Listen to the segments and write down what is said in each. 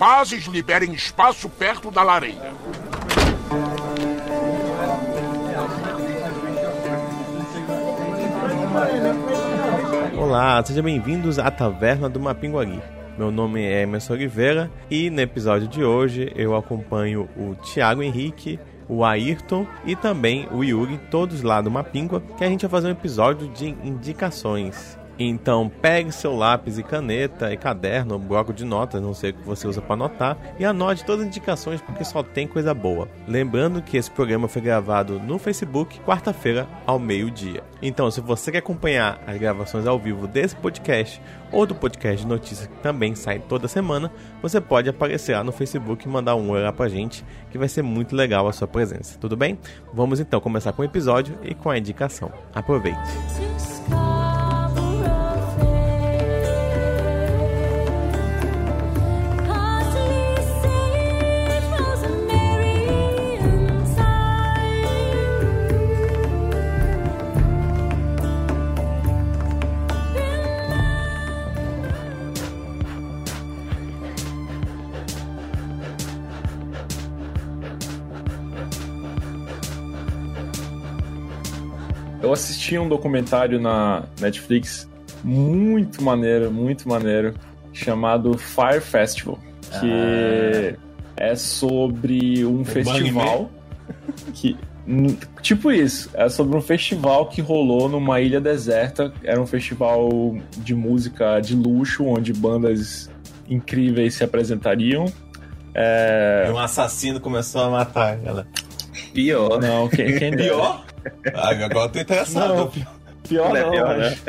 Rapazes, liberem espaço perto da lareira. Olá, sejam bem-vindos à Taverna do Mapinguari. Meu nome é Emerson Oliveira e no episódio de hoje eu acompanho o Thiago Henrique, o Ayrton e também o Yuri, todos lá do Mapingua, que a gente vai fazer um episódio de indicações. Então pegue seu lápis e caneta e caderno, bloco de notas, não sei o que você usa para anotar, e anote todas as indicações porque só tem coisa boa. Lembrando que esse programa foi gravado no Facebook quarta-feira ao meio-dia. Então, se você quer acompanhar as gravações ao vivo desse podcast ou do podcast de notícias que também sai toda semana, você pode aparecer lá no Facebook e mandar um oi lá pra gente, que vai ser muito legal a sua presença. Tudo bem? Vamos então começar com o episódio e com a indicação. Aproveite. Eu assisti um documentário na Netflix muito maneiro, muito maneiro, chamado Fire Festival, que é sobre um festival que tipo isso, é sobre um festival que rolou numa ilha deserta, era um festival de música de luxo onde bandas incríveis se apresentariam. É... Um assassino começou a matar ela. Pior. Não, quem, quem. Pior? Ah, agora eu tô interessado. Não. Pior É não, pior, mas...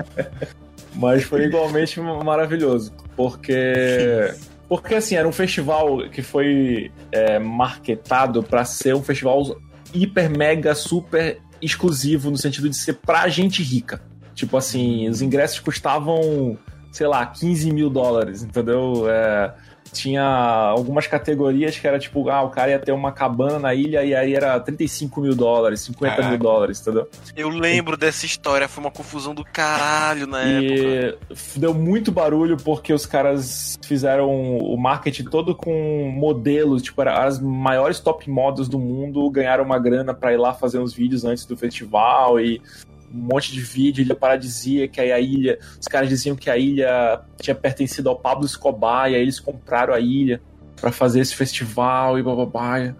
mas foi igualmente maravilhoso. Porque. Porque assim, era um festival que foi é, marketado pra ser um festival hiper, mega, super exclusivo, no sentido de ser pra gente rica. Tipo assim, os ingressos custavam, sei lá, 15 mil dólares, entendeu? É, tinha algumas categorias que era tipo, ah, o cara ia ter uma cabana na ilha e aí era 35 mil dólares, 50 mil dólares, entendeu? Eu lembro dessa história, foi uma confusão do caralho na época. E deu muito barulho porque os caras fizeram o marketing todo com modelos, tipo, era- as maiores top models do mundo ganharam uma grana pra ir lá fazer uns vídeos antes do festival e um monte de vídeo, ilha paradisíaca, e a ilha, os caras diziam que a ilha tinha pertencido ao Pablo Escobar, e aí eles compraram a ilha pra fazer esse festival e bababá.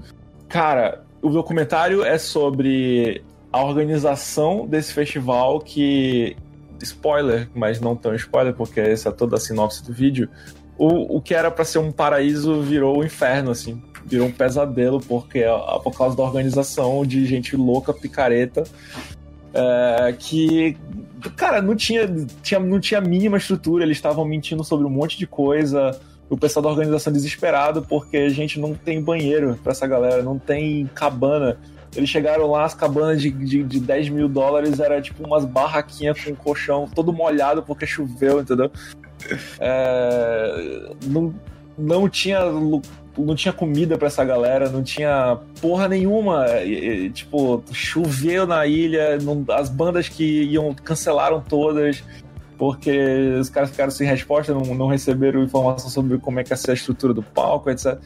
Cara, o documentário é sobre a organização desse festival que spoiler, mas não tão spoiler, porque essa é toda a sinopse do vídeo. O, o que era pra ser um paraíso virou um inferno, assim. Virou um pesadelo, porque ah, por causa da organização de gente louca, picareta, é, que, cara, não tinha, tinha, não tinha mínima estrutura, eles estavam mentindo sobre um monte de coisa. O pessoal da organização desesperado porque a gente não tem banheiro pra essa galera, não tem cabana. Eles chegaram lá, as cabanas de, de, de 10 mil dólares era tipo umas barraquinhas com colchão todo molhado porque choveu, entendeu? É, não, não tinha não tinha comida pra essa galera, não tinha porra nenhuma. E- e, tipo, choveu na ilha, não- as bandas que iam cancelaram todas porque os caras ficaram sem resposta, não, não receberam informação sobre como é que ia ser a estrutura do palco, etc.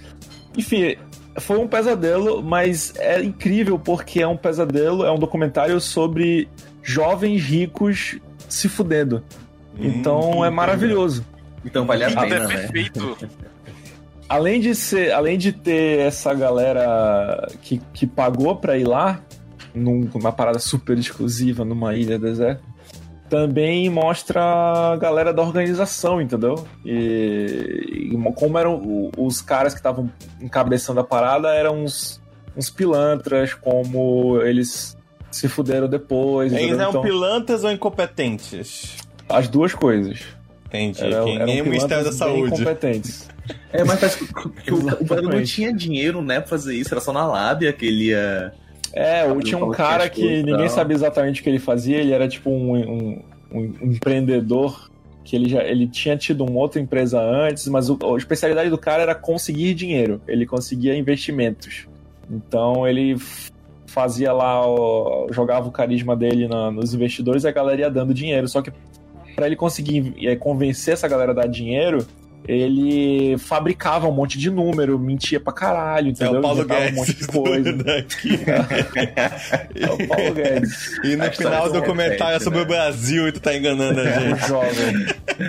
Enfim, foi um pesadelo, mas é incrível porque é um pesadelo, é um documentário sobre jovens ricos se fudendo. Então é maravilhoso. Então vale a pena, é né? Além de ser, além de ter essa galera que, que pagou pra ir lá, num- numa parada super exclusiva numa ilha deserta, também mostra a galera da organização, entendeu? E, e como eram os caras que estavam encabeçando a parada, eram uns, uns pilantras, como eles se fuderam depois. Eles entendeu? eram Então, pilantras ou incompetentes? as duas coisas. Entendi. Eram, Quem eram nem o Ministério da Saúde. incompetentes. É, mas parece que, que o, o não tinha dinheiro, né, pra fazer isso, era só na lábia que ele ia. É, tinha um que cara que ninguém sabia exatamente o que ele fazia, ele era tipo um, um- um empreendedor que ele já ele tinha tido uma outra empresa antes, mas o- a especialidade do cara era conseguir dinheiro, ele conseguia investimentos. Então ele fazia lá, jogava o carisma dele na- nos investidores e a galera ia dando dinheiro. Só que para ele conseguir é, convencer essa galera a dar dinheiro, ele fabricava um monte de número, mentia pra caralho, É entendeu? o Paulo Inventava Guedes. um monte de coisa. daqui. É o Paulo Guedes. E no A final o do documentário é sobre né? o Brasil e tu tá enganando a Um gente. jovem.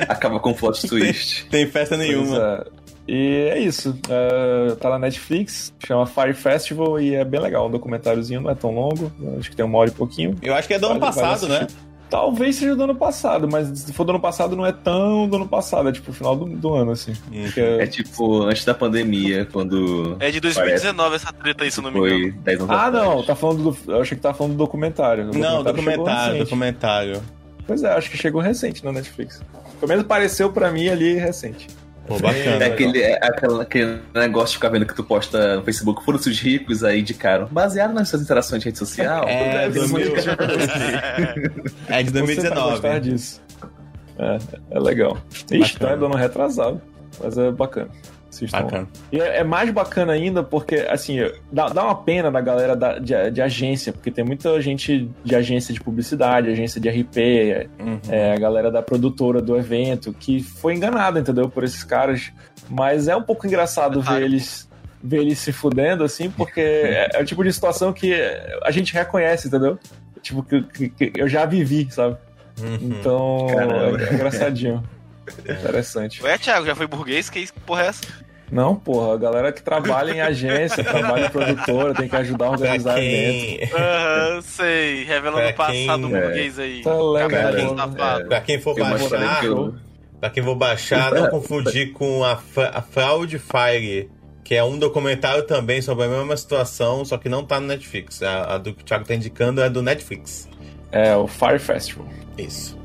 Acaba com plot twist. Tem festa Pois nenhuma. é. E é isso. É, tá na Netflix, chama Fire Festival e é bem legal. Um documentáriozinho, não é tão longo. Acho que tem uma hora e pouquinho. Eu acho que é do ano Vale- vale passado, né? Talvez seja do ano passado, mas se for do ano passado, não é tão do ano passado, é tipo final do, do ano, assim. Porque- É tipo antes da pandemia, quando É de 2019 essa treta aí, se eu não me engano. foi 10 anos Ah, atrás. não, tá falando do. Eu achei que tá falando do documentário. O Não, documentário, documentário. Pois é, acho que chegou recente na Netflix. Pelo menos pareceu pra mim ali recente. Pô, bacana. É aquele, é aquela- aquele negócio de ficar vendo que tu posta no Facebook, foram-se os ricos aí indicaram. Baseado nas suas interações de rede social. É, Deve ser 2000. muito- É de Você vai gostar 2019. disso. É, é legal. Ixi, tá é do ano retrasado. Mas é bacana. Assistam. Bacana. E é, é mais bacana ainda porque, assim, dá, dá uma pena da galera da- de, de agência, porque tem muita gente de agência de publicidade, agência de RP, Uhum. é, a galera da produtora do evento, que foi enganada, entendeu? Por esses caras. Mas é um pouco engraçado ver eles, ver eles se fudendo, assim, porque é, é o tipo de situação que a gente reconhece, entendeu? Tipo, que, que- que eu já vivi, sabe? Uhum. Então, Caramba. é, é engraçadinho. Interessante. Ué, Thiago, já foi burguês? Que porra é essa? Não, porra, a galera que trabalha em agência, trabalha em produtora, tem que ajudar a Pra organizar evento. quem, Aham, sei. Revelando o Pra quem- passado é. burguês aí. Tá legal, mano. safado. pra quem for baixar, que eu- pra quem for baixar, não confundir com a, a Fraud Fire, que é um documentário também sobre a mesma situação, só que não tá no Netflix. A, a do que o Thiago tá indicando é do Netflix. É, o Fire Festival. Isso.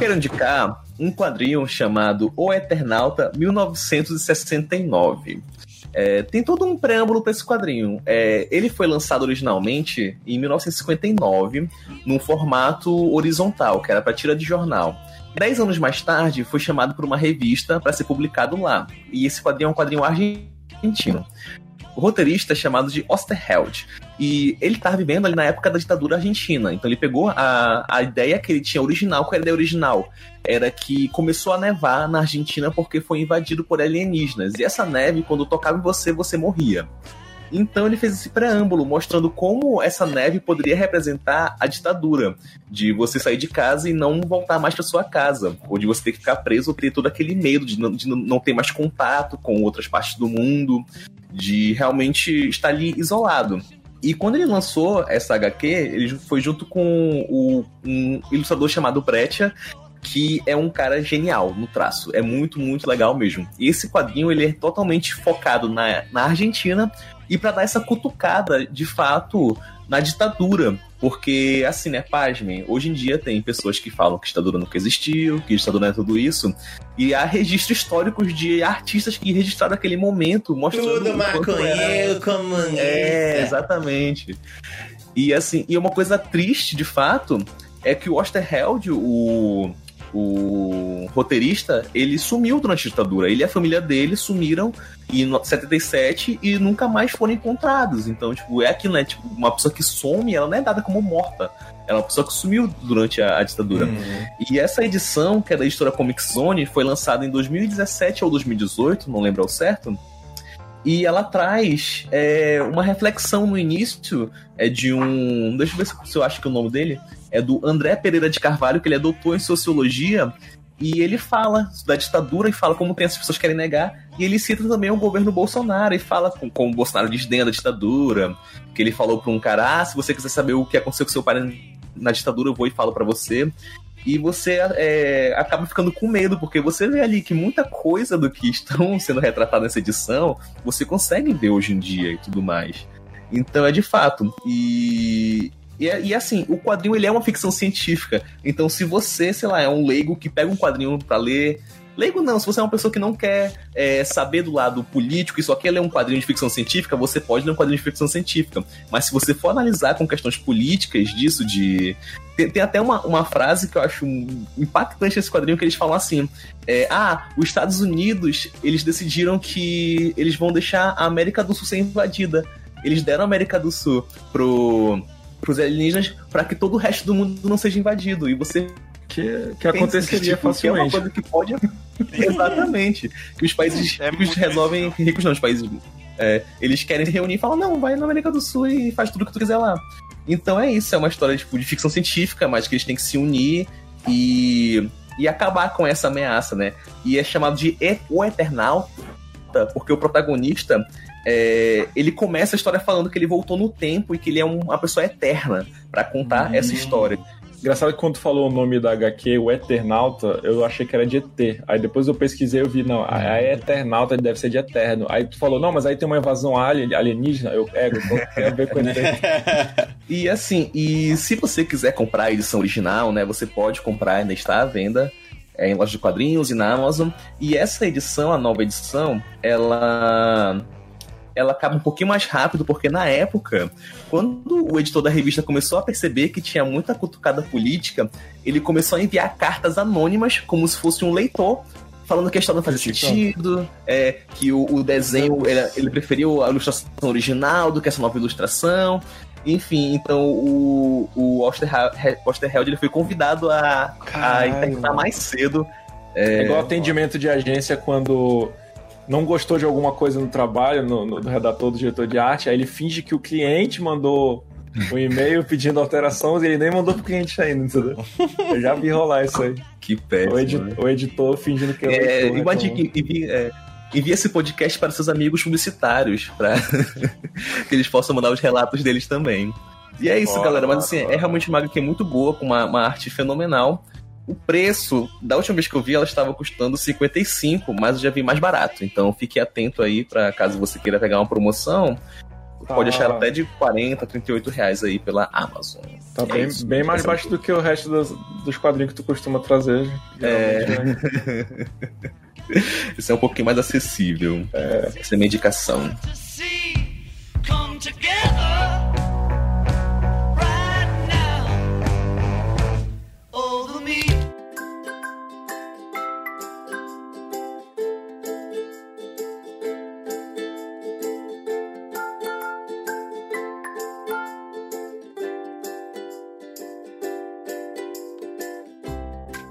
Quero indicar um quadrinho chamado O Eternauta 1969. É, tem todo um preâmbulo para esse quadrinho. É, ele foi lançado originalmente em 1959, num formato horizontal, que era para tira de jornal. Dez anos mais tarde, foi chamado por uma revista para ser publicado lá. E esse quadrinho é um quadrinho argentino. Roteirista chamado de Osterheld. E ele estava vivendo ali na época da ditadura argentina. Então ele pegou a, a ideia que ele tinha original. Qual era a ideia original? Era que começou a nevar na Argentina porque foi invadido por alienígenas. E essa neve, quando tocava em você, você morria. Então ele fez esse preâmbulo mostrando como essa neve poderia representar a ditadura, de você sair de casa e não voltar mais para sua casa, ou de você ter que ficar preso ter todo aquele medo de não, de não ter mais contato com outras partes do mundo, de realmente estar ali isolado. E quando ele lançou essa HQ, ele foi junto com o, um ilustrador chamado Breccia, que é um cara genial no traço. É muito, muito legal mesmo. E esse quadrinho ele é totalmente focado na, na Argentina e para dar essa cutucada, de fato, na ditadura. Porque, assim, né, pasmem, hoje em dia tem pessoas que falam que ditadura nunca existiu, que ditadura não é tudo isso. E há registros históricos de artistas que registraram aquele momento, mostrando Tudo era- maconheiro, comunista. é, exatamente. E assim, e uma coisa triste, de fato, é que o Osterheld, o, o roteirista, ele sumiu durante a ditadura. Ele e a família dele sumiram em no- 77 e nunca mais foram encontrados. Então, tipo, é aquilo, né? Tipo, uma pessoa que some, ela não é dada como morta. Ela é uma pessoa que sumiu durante a, a ditadura. Uhum. E essa edição, que é da editora Comic Zone, foi lançada em 2017 ou 2018, não lembro ao certo. E ela traz é, uma reflexão no início é de um. Deixa eu ver se se eu acho que o nome dele é do André Pereira de Carvalho, que ele é doutor em sociologia. E ele fala da ditadura e fala como tem as pessoas que querem negar. E ele cita também o governo Bolsonaro e fala com- como o Bolsonaro desdenha da ditadura. Que ele falou para um cara: ah, se você quiser saber o que aconteceu com seu pai na ditadura, eu vou e falo para você. E você é, acaba ficando com medo, porque você vê ali que muita coisa do que estão sendo retratadas nessa edição você consegue ver hoje em dia e tudo mais. Então é de fato. E, e, é- e, assim, o quadrinho ele é uma ficção científica. Então, se você, sei lá, é um leigo que pega um quadrinho pra ler, Leigo não, se você é uma pessoa que não quer é, saber do lado político e só quer ler um quadrinho de ficção científica, você pode ler um quadrinho de ficção científica. Mas se você for analisar com questões políticas disso, de. Tem, tem até uma, uma frase que eu acho impactante nesse quadrinho que eles falam assim: é, Ah, os Estados Unidos eles decidiram que eles vão deixar a América do Sul ser invadida. Eles deram a América do Sul pro, pros alienígenas para que todo o resto do mundo não seja invadido. E você Que, que aconteceria tipo, que é uma facilmente. coisa que pode. Exatamente. Que os países É ricos resolvem. Ricos não, os países. é, eles querem se reunir e falam, não, vai na América do Sul e faz tudo o que tu quiser lá. Então é isso, é uma história tipo, de ficção científica, mas que eles têm que se unir e, e acabar com essa ameaça, né? E é chamado de E- O Eternauta, porque o protagonista é, ele começa a história falando que ele voltou no tempo e que ele é um- uma pessoa eterna pra contar Hum. essa história. Engraçado que quando tu falou o nome da HQ, o Eternauta, eu achei que era de ET. Aí depois eu pesquisei e vi, não, a, a Eternauta deve ser de eterno. Aí tu falou, não, mas aí tem uma invasão alien, alienígena. Eu pego, então tem a ver com ET. E assim, e se você quiser comprar a edição original, né, você pode comprar, ainda está à venda é, em loja de quadrinhos e na Amazon. E essa edição, a nova edição, ela ela acaba um pouquinho mais rápido, porque na época, quando o editor da revista começou a perceber que tinha muita cutucada política, ele começou a enviar cartas anônimas, como se fosse um leitor, falando que a história não fazia sentido, é, que o, o desenho, ele, ele preferiu a ilustração original do que essa nova ilustração. Enfim, então o, o Osterheld Osterheld, ele foi convidado a, a interpretar mais cedo. É igual atendimento de agência quando não gostou de alguma coisa no trabalho, no, no- do redator, do diretor de arte, aí ele finge que o cliente mandou um e-mail pedindo alterações e ele nem mandou pro cliente ainda, entendeu? Eu já vi rolar isso aí. Que O, péssimo. edi- né? o editor fingindo que é, É, leitor, né, imagine envie, é, envie esse podcast para seus amigos publicitários, para que eles possam mandar os relatos deles também. E é isso, Bora, galera. Mas assim, é realmente uma HQ muito boa, com uma, uma arte fenomenal. O preço, da última vez que eu vi, ela estava custando 55, mas eu já vi mais barato. Então fique atento aí para caso você queira pegar uma promoção. Tá. Pode achar até de 40, 38 reais aí pela Amazon. Tá É bem, isso, bem mais essa- baixo do que o resto dos, dos quadrinhos que tu costuma trazer. É. Né? Esse é um pouquinho mais acessível. Essa é a minha indicação. to see come together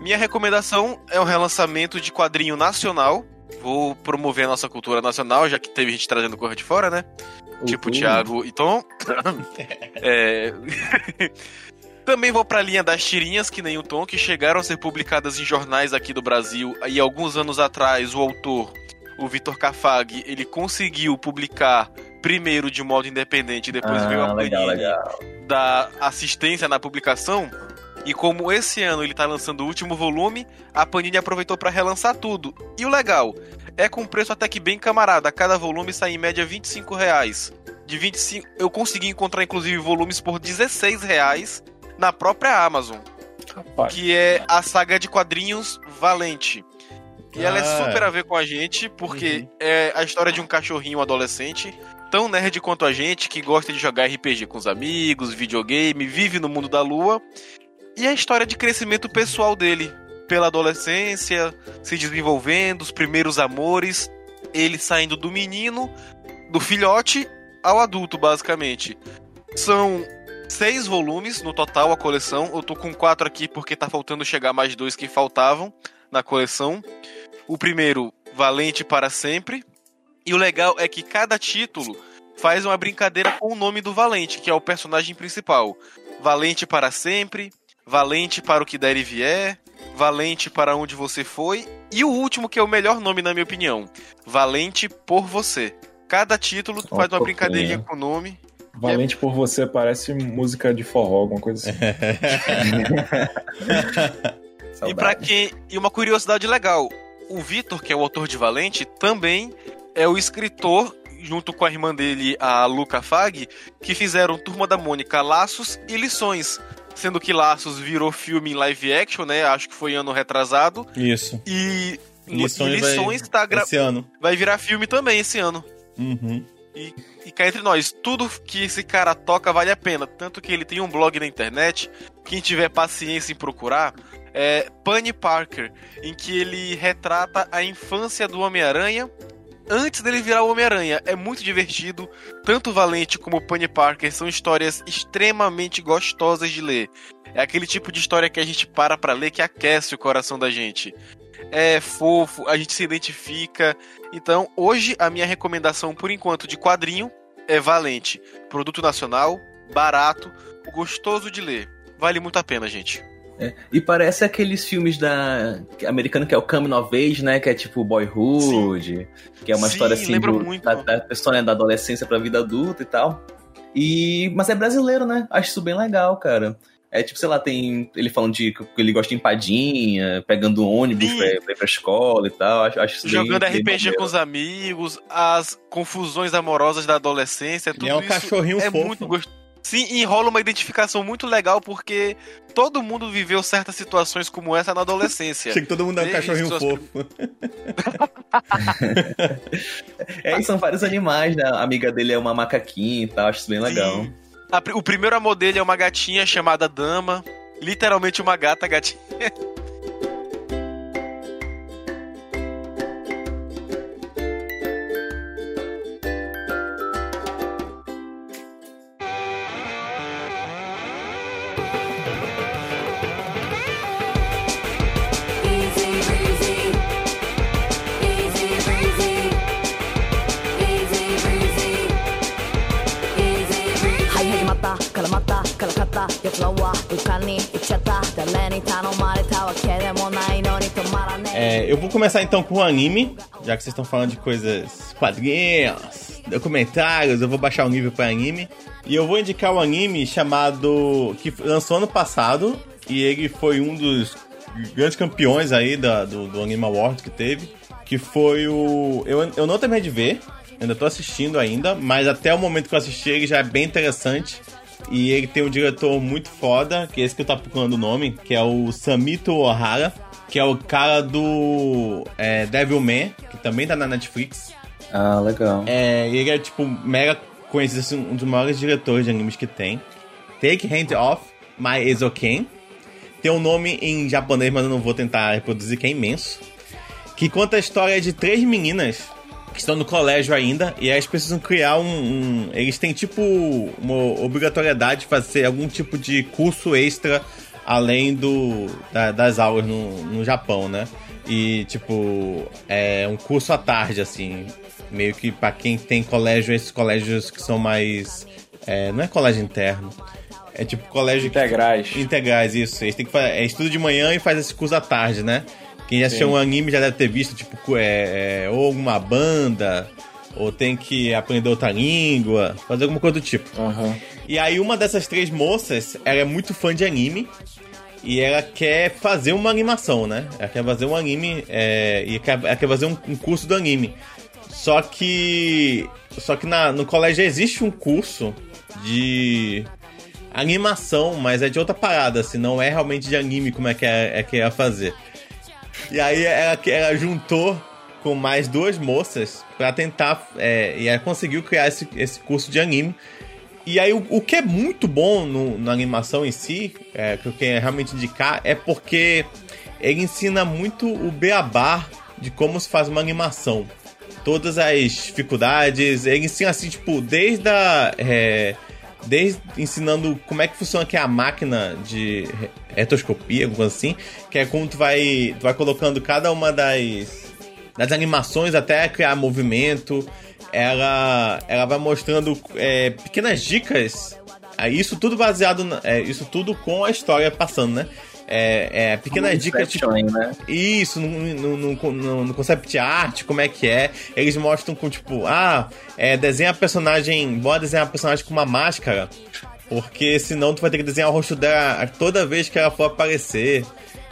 Minha recomendação é um relançamento de quadrinho nacional. Vou promover a nossa cultura nacional, já que teve gente trazendo coisa de fora, né? Tipo o Thiago e Tom. É, Também vou pra linha das tirinhas, que nem o Tom, que chegaram a ser publicadas em jornais aqui do Brasil. E alguns anos atrás, o autor, o Vitor Cafag, ele conseguiu publicar primeiro de modo independente, depois veio a Ah, legal, legal. da assistência na publicação. E como esse ano ele tá lançando o último volume, a Panini aproveitou pra relançar tudo. E o legal, é com preço até que bem camarada. Cada volume sai em média 25 reais. De 25, eu consegui encontrar inclusive volumes por 16 reais na própria Amazon, Rapaz, que é a saga de quadrinhos Valente. E ela é Ah. super a ver com a gente, porque é a história de um cachorrinho adolescente, tão nerd quanto a gente, que gosta de jogar RPG com os amigos, videogame, vive no mundo da lua. E a história de crescimento pessoal dele, pela adolescência, se desenvolvendo, os primeiros amores, ele saindo do menino, do filhote, ao adulto, basicamente. São seis volumes no total a coleção. Eu tô com quatro aqui porque tá faltando chegar mais dois que faltavam na coleção. O primeiro, Valente para Sempre. E o legal é que cada título faz uma brincadeira com o nome do Valente, que é o personagem principal. Valente para Sempre, Valente para o que der e vier, Valente para onde você foi. E o último, que é o melhor nome, na minha opinião: Valente por você. Cada título Ó, faz uma brincadeirinha com o nome. Valente por você parece música de forró, alguma coisa assim. E para quem e uma curiosidade legal, o Vitor, que é o autor de Valente, também é o escritor junto com a irmã dele, a Luca Fag, que fizeram Turma da Mônica, Laços e Lições, sendo que Laços virou filme em live action, né? Acho que foi ano retrasado Isso. e Lições, E Lições vai, tá gra- esse ano. vai virar filme também esse ano. Uhum. E cá entre nós, tudo que esse cara toca vale a pena. Tanto que ele tem um blog na internet. Quem tiver paciência em procurar, é Bunny Parker, em que ele retrata a infância do Homem-Aranha antes dele virar o Homem-Aranha. É muito divertido. Tanto Valente como o Bunny Parker são histórias extremamente gostosas de ler. É aquele tipo de história que a gente para pra ler que aquece o coração da gente. É fofo, a gente se identifica. Então, hoje a minha recomendação por enquanto de quadrinho é Valente. Produto nacional, barato, gostoso de ler. Vale muito a pena, gente. É, E parece aqueles filmes da americano que é o Coming of Age, né? Que é tipo Boyhood, que é uma Sim, história assim do- muito. da, da pessoa né, da adolescência pra vida adulta e tal. E mas é brasileiro, né? Acho isso bem legal, cara. É tipo, sei lá, tem ele falando de que ele gosta de empadinha, pegando ônibus Sim. pra, pra ir pra escola e tal. Acho, acho isso bem- Jogando bem RPG maneiro. com os amigos, as confusões amorosas da adolescência, tudo E é um isso cachorrinho é fofo. muito gostoso. Sim, e rola uma identificação muito legal porque todo mundo viveu certas situações como essa na adolescência. Achei que todo mundo é um cachorrinho suas- fofo. É, e são vários animais, né? A amiga dele é uma macaquinha e tal, acho isso bem legal. A o primeiro amor dele é uma gatinha chamada Dama. Literalmente uma gata gatinha. É, eu vou começar então com o anime, já que vocês estão falando de coisas quadrinhos, documentários, eu vou baixar o nível para anime. E eu vou indicar o anime chamado. que lançou ano passado, e ele foi um dos grandes campeões aí da, do, do Anime Award que teve. Que foi o. Eu, eu não terminei de ver, ainda tô assistindo ainda, mas até o momento que eu assisti ele já é bem interessante. E ele tem um diretor muito foda, que é esse que eu tava procurando o nome, que é o Samito Ohara, que é o cara do é, Devilman, que também tá na Netflix. Ah, legal. É, e ele é, tipo, mega conhecido, assim, um dos maiores diretores de animes que tem. Take Hand Off My Ezoken. Tem um nome em japonês, mas eu não vou tentar reproduzir, que é imenso. Que conta a história de três meninas que estão no colégio ainda e elas precisam criar um. um- eles têm, tipo, uma obrigatoriedade de fazer algum tipo de curso extra além do da- das aulas no, no Japão, né? E, tipo, é um curso à tarde, assim. Meio que pra quem tem colégio, esses colégios que são mais. é, não é colégio interno. É tipo colégio que- Integrais. Integrais, isso. Eles têm que fazer. É estudo de manhã e faz esse curso à tarde, né? Quem já assistiu um anime já deve ter visto, tipo, é, é, ou uma banda, ou tem que aprender outra língua, fazer alguma coisa do tipo. Aham. E aí uma dessas três moças, ela é muito fã de anime. E ela quer fazer uma animação, né? Ela quer fazer um anime é, e quer, ela quer fazer um, um curso do anime. Só que. Só que na, no colégio existe um curso de animação, mas é de outra parada, assim, não é realmente de anime como é que é, é que ia fazer. E aí ela, ela juntou com mais duas moças pra tentar. é, e ela conseguiu criar esse, esse curso de anime. E aí o, o que é muito bom no- na animação em si, é, que eu quero realmente indicar, é porque ele ensina muito o beabá de como se faz uma animação. Todas as dificuldades, ele ensina assim, tipo, desde a. é, desde ensinando como é que funciona aqui a máquina de retoscopia, alguma coisa assim, que é como tu vai, tu vai colocando cada uma das, das animações até criar movimento. Ela, ela vai mostrando é, pequenas dicas. Aí Isso tudo baseado, na- é, isso tudo com a história passando, né? É, é, pequenas dicas tipo, né? isso, no, no, no, no- concept art, como é que é. Eles mostram com, tipo, ah, é, desenha a personagem, bora desenhar a personagem com uma máscara, porque senão tu vai ter que desenhar o rosto dela toda vez que ela for aparecer.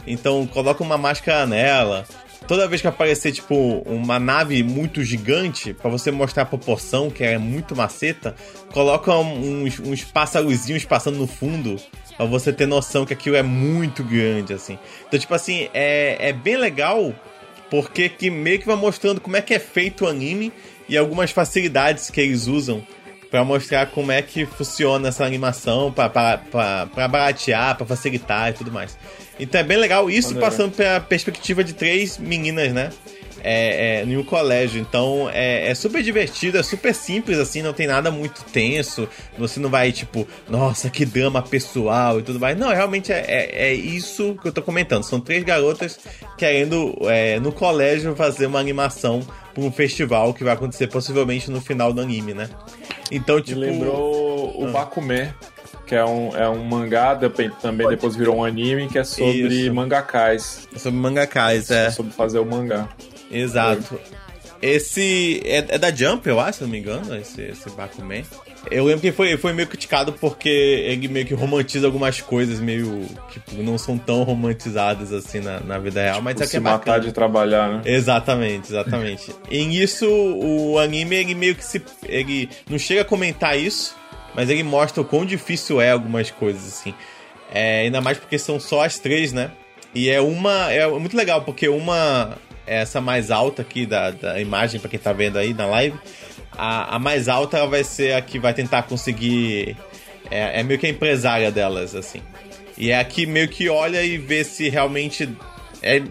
Então, coloca uma máscara nela. Toda vez que aparecer, tipo, uma nave muito gigante, pra você mostrar a proporção, que é muito maceta, coloca uns, uns pássarozinhos passando no fundo, pra você ter noção que aquilo é muito grande, assim. Então, tipo assim, é, é bem legal porque que meio que vai mostrando como é que é feito o anime e algumas facilidades que eles usam pra mostrar como é que funciona essa animação, pra baratear, pra facilitar e tudo mais. Então é bem legal isso Maneiro. passando pela perspectiva de três meninas, né? É, é, em um colégio. Então é, é super divertido, é super simples, assim, não tem nada muito tenso. Você não vai, tipo, nossa, que drama pessoal e tudo mais. Não, realmente é, é, é isso que eu tô comentando. São três garotas querendo, é, no colégio, fazer uma animação pra um festival que vai acontecer possivelmente no final do anime, né? Então, Me tipo. lembrou o Ah. Bakuman, que é um, é um mangá, também depois virou um anime, que é sobre Isso. mangakais. Sobre mangakais, é. Sobre fazer o mangá. Exato. Esse é, é da Jump, eu acho, se não me engano, esse, esse Bakuman. Eu lembro que foi, foi meio criticado porque ele meio que romantiza algumas coisas meio que tipo, não são tão romantizadas assim na, na vida real, mas é que é matar bacana. de trabalhar, né? Exatamente, exatamente. em isso, o anime, ele meio que se. Ele não chega a comentar isso, mas ele mostra o quão difícil é algumas coisas, assim. É, ainda mais porque são só as três, né? E é uma. É muito legal, porque uma. Essa mais alta aqui da, da imagem, pra quem tá vendo aí na live. A, a mais alta vai ser a que vai tentar conseguir. É, é meio que a empresária delas, assim. E é a que meio que olha e vê se realmente. É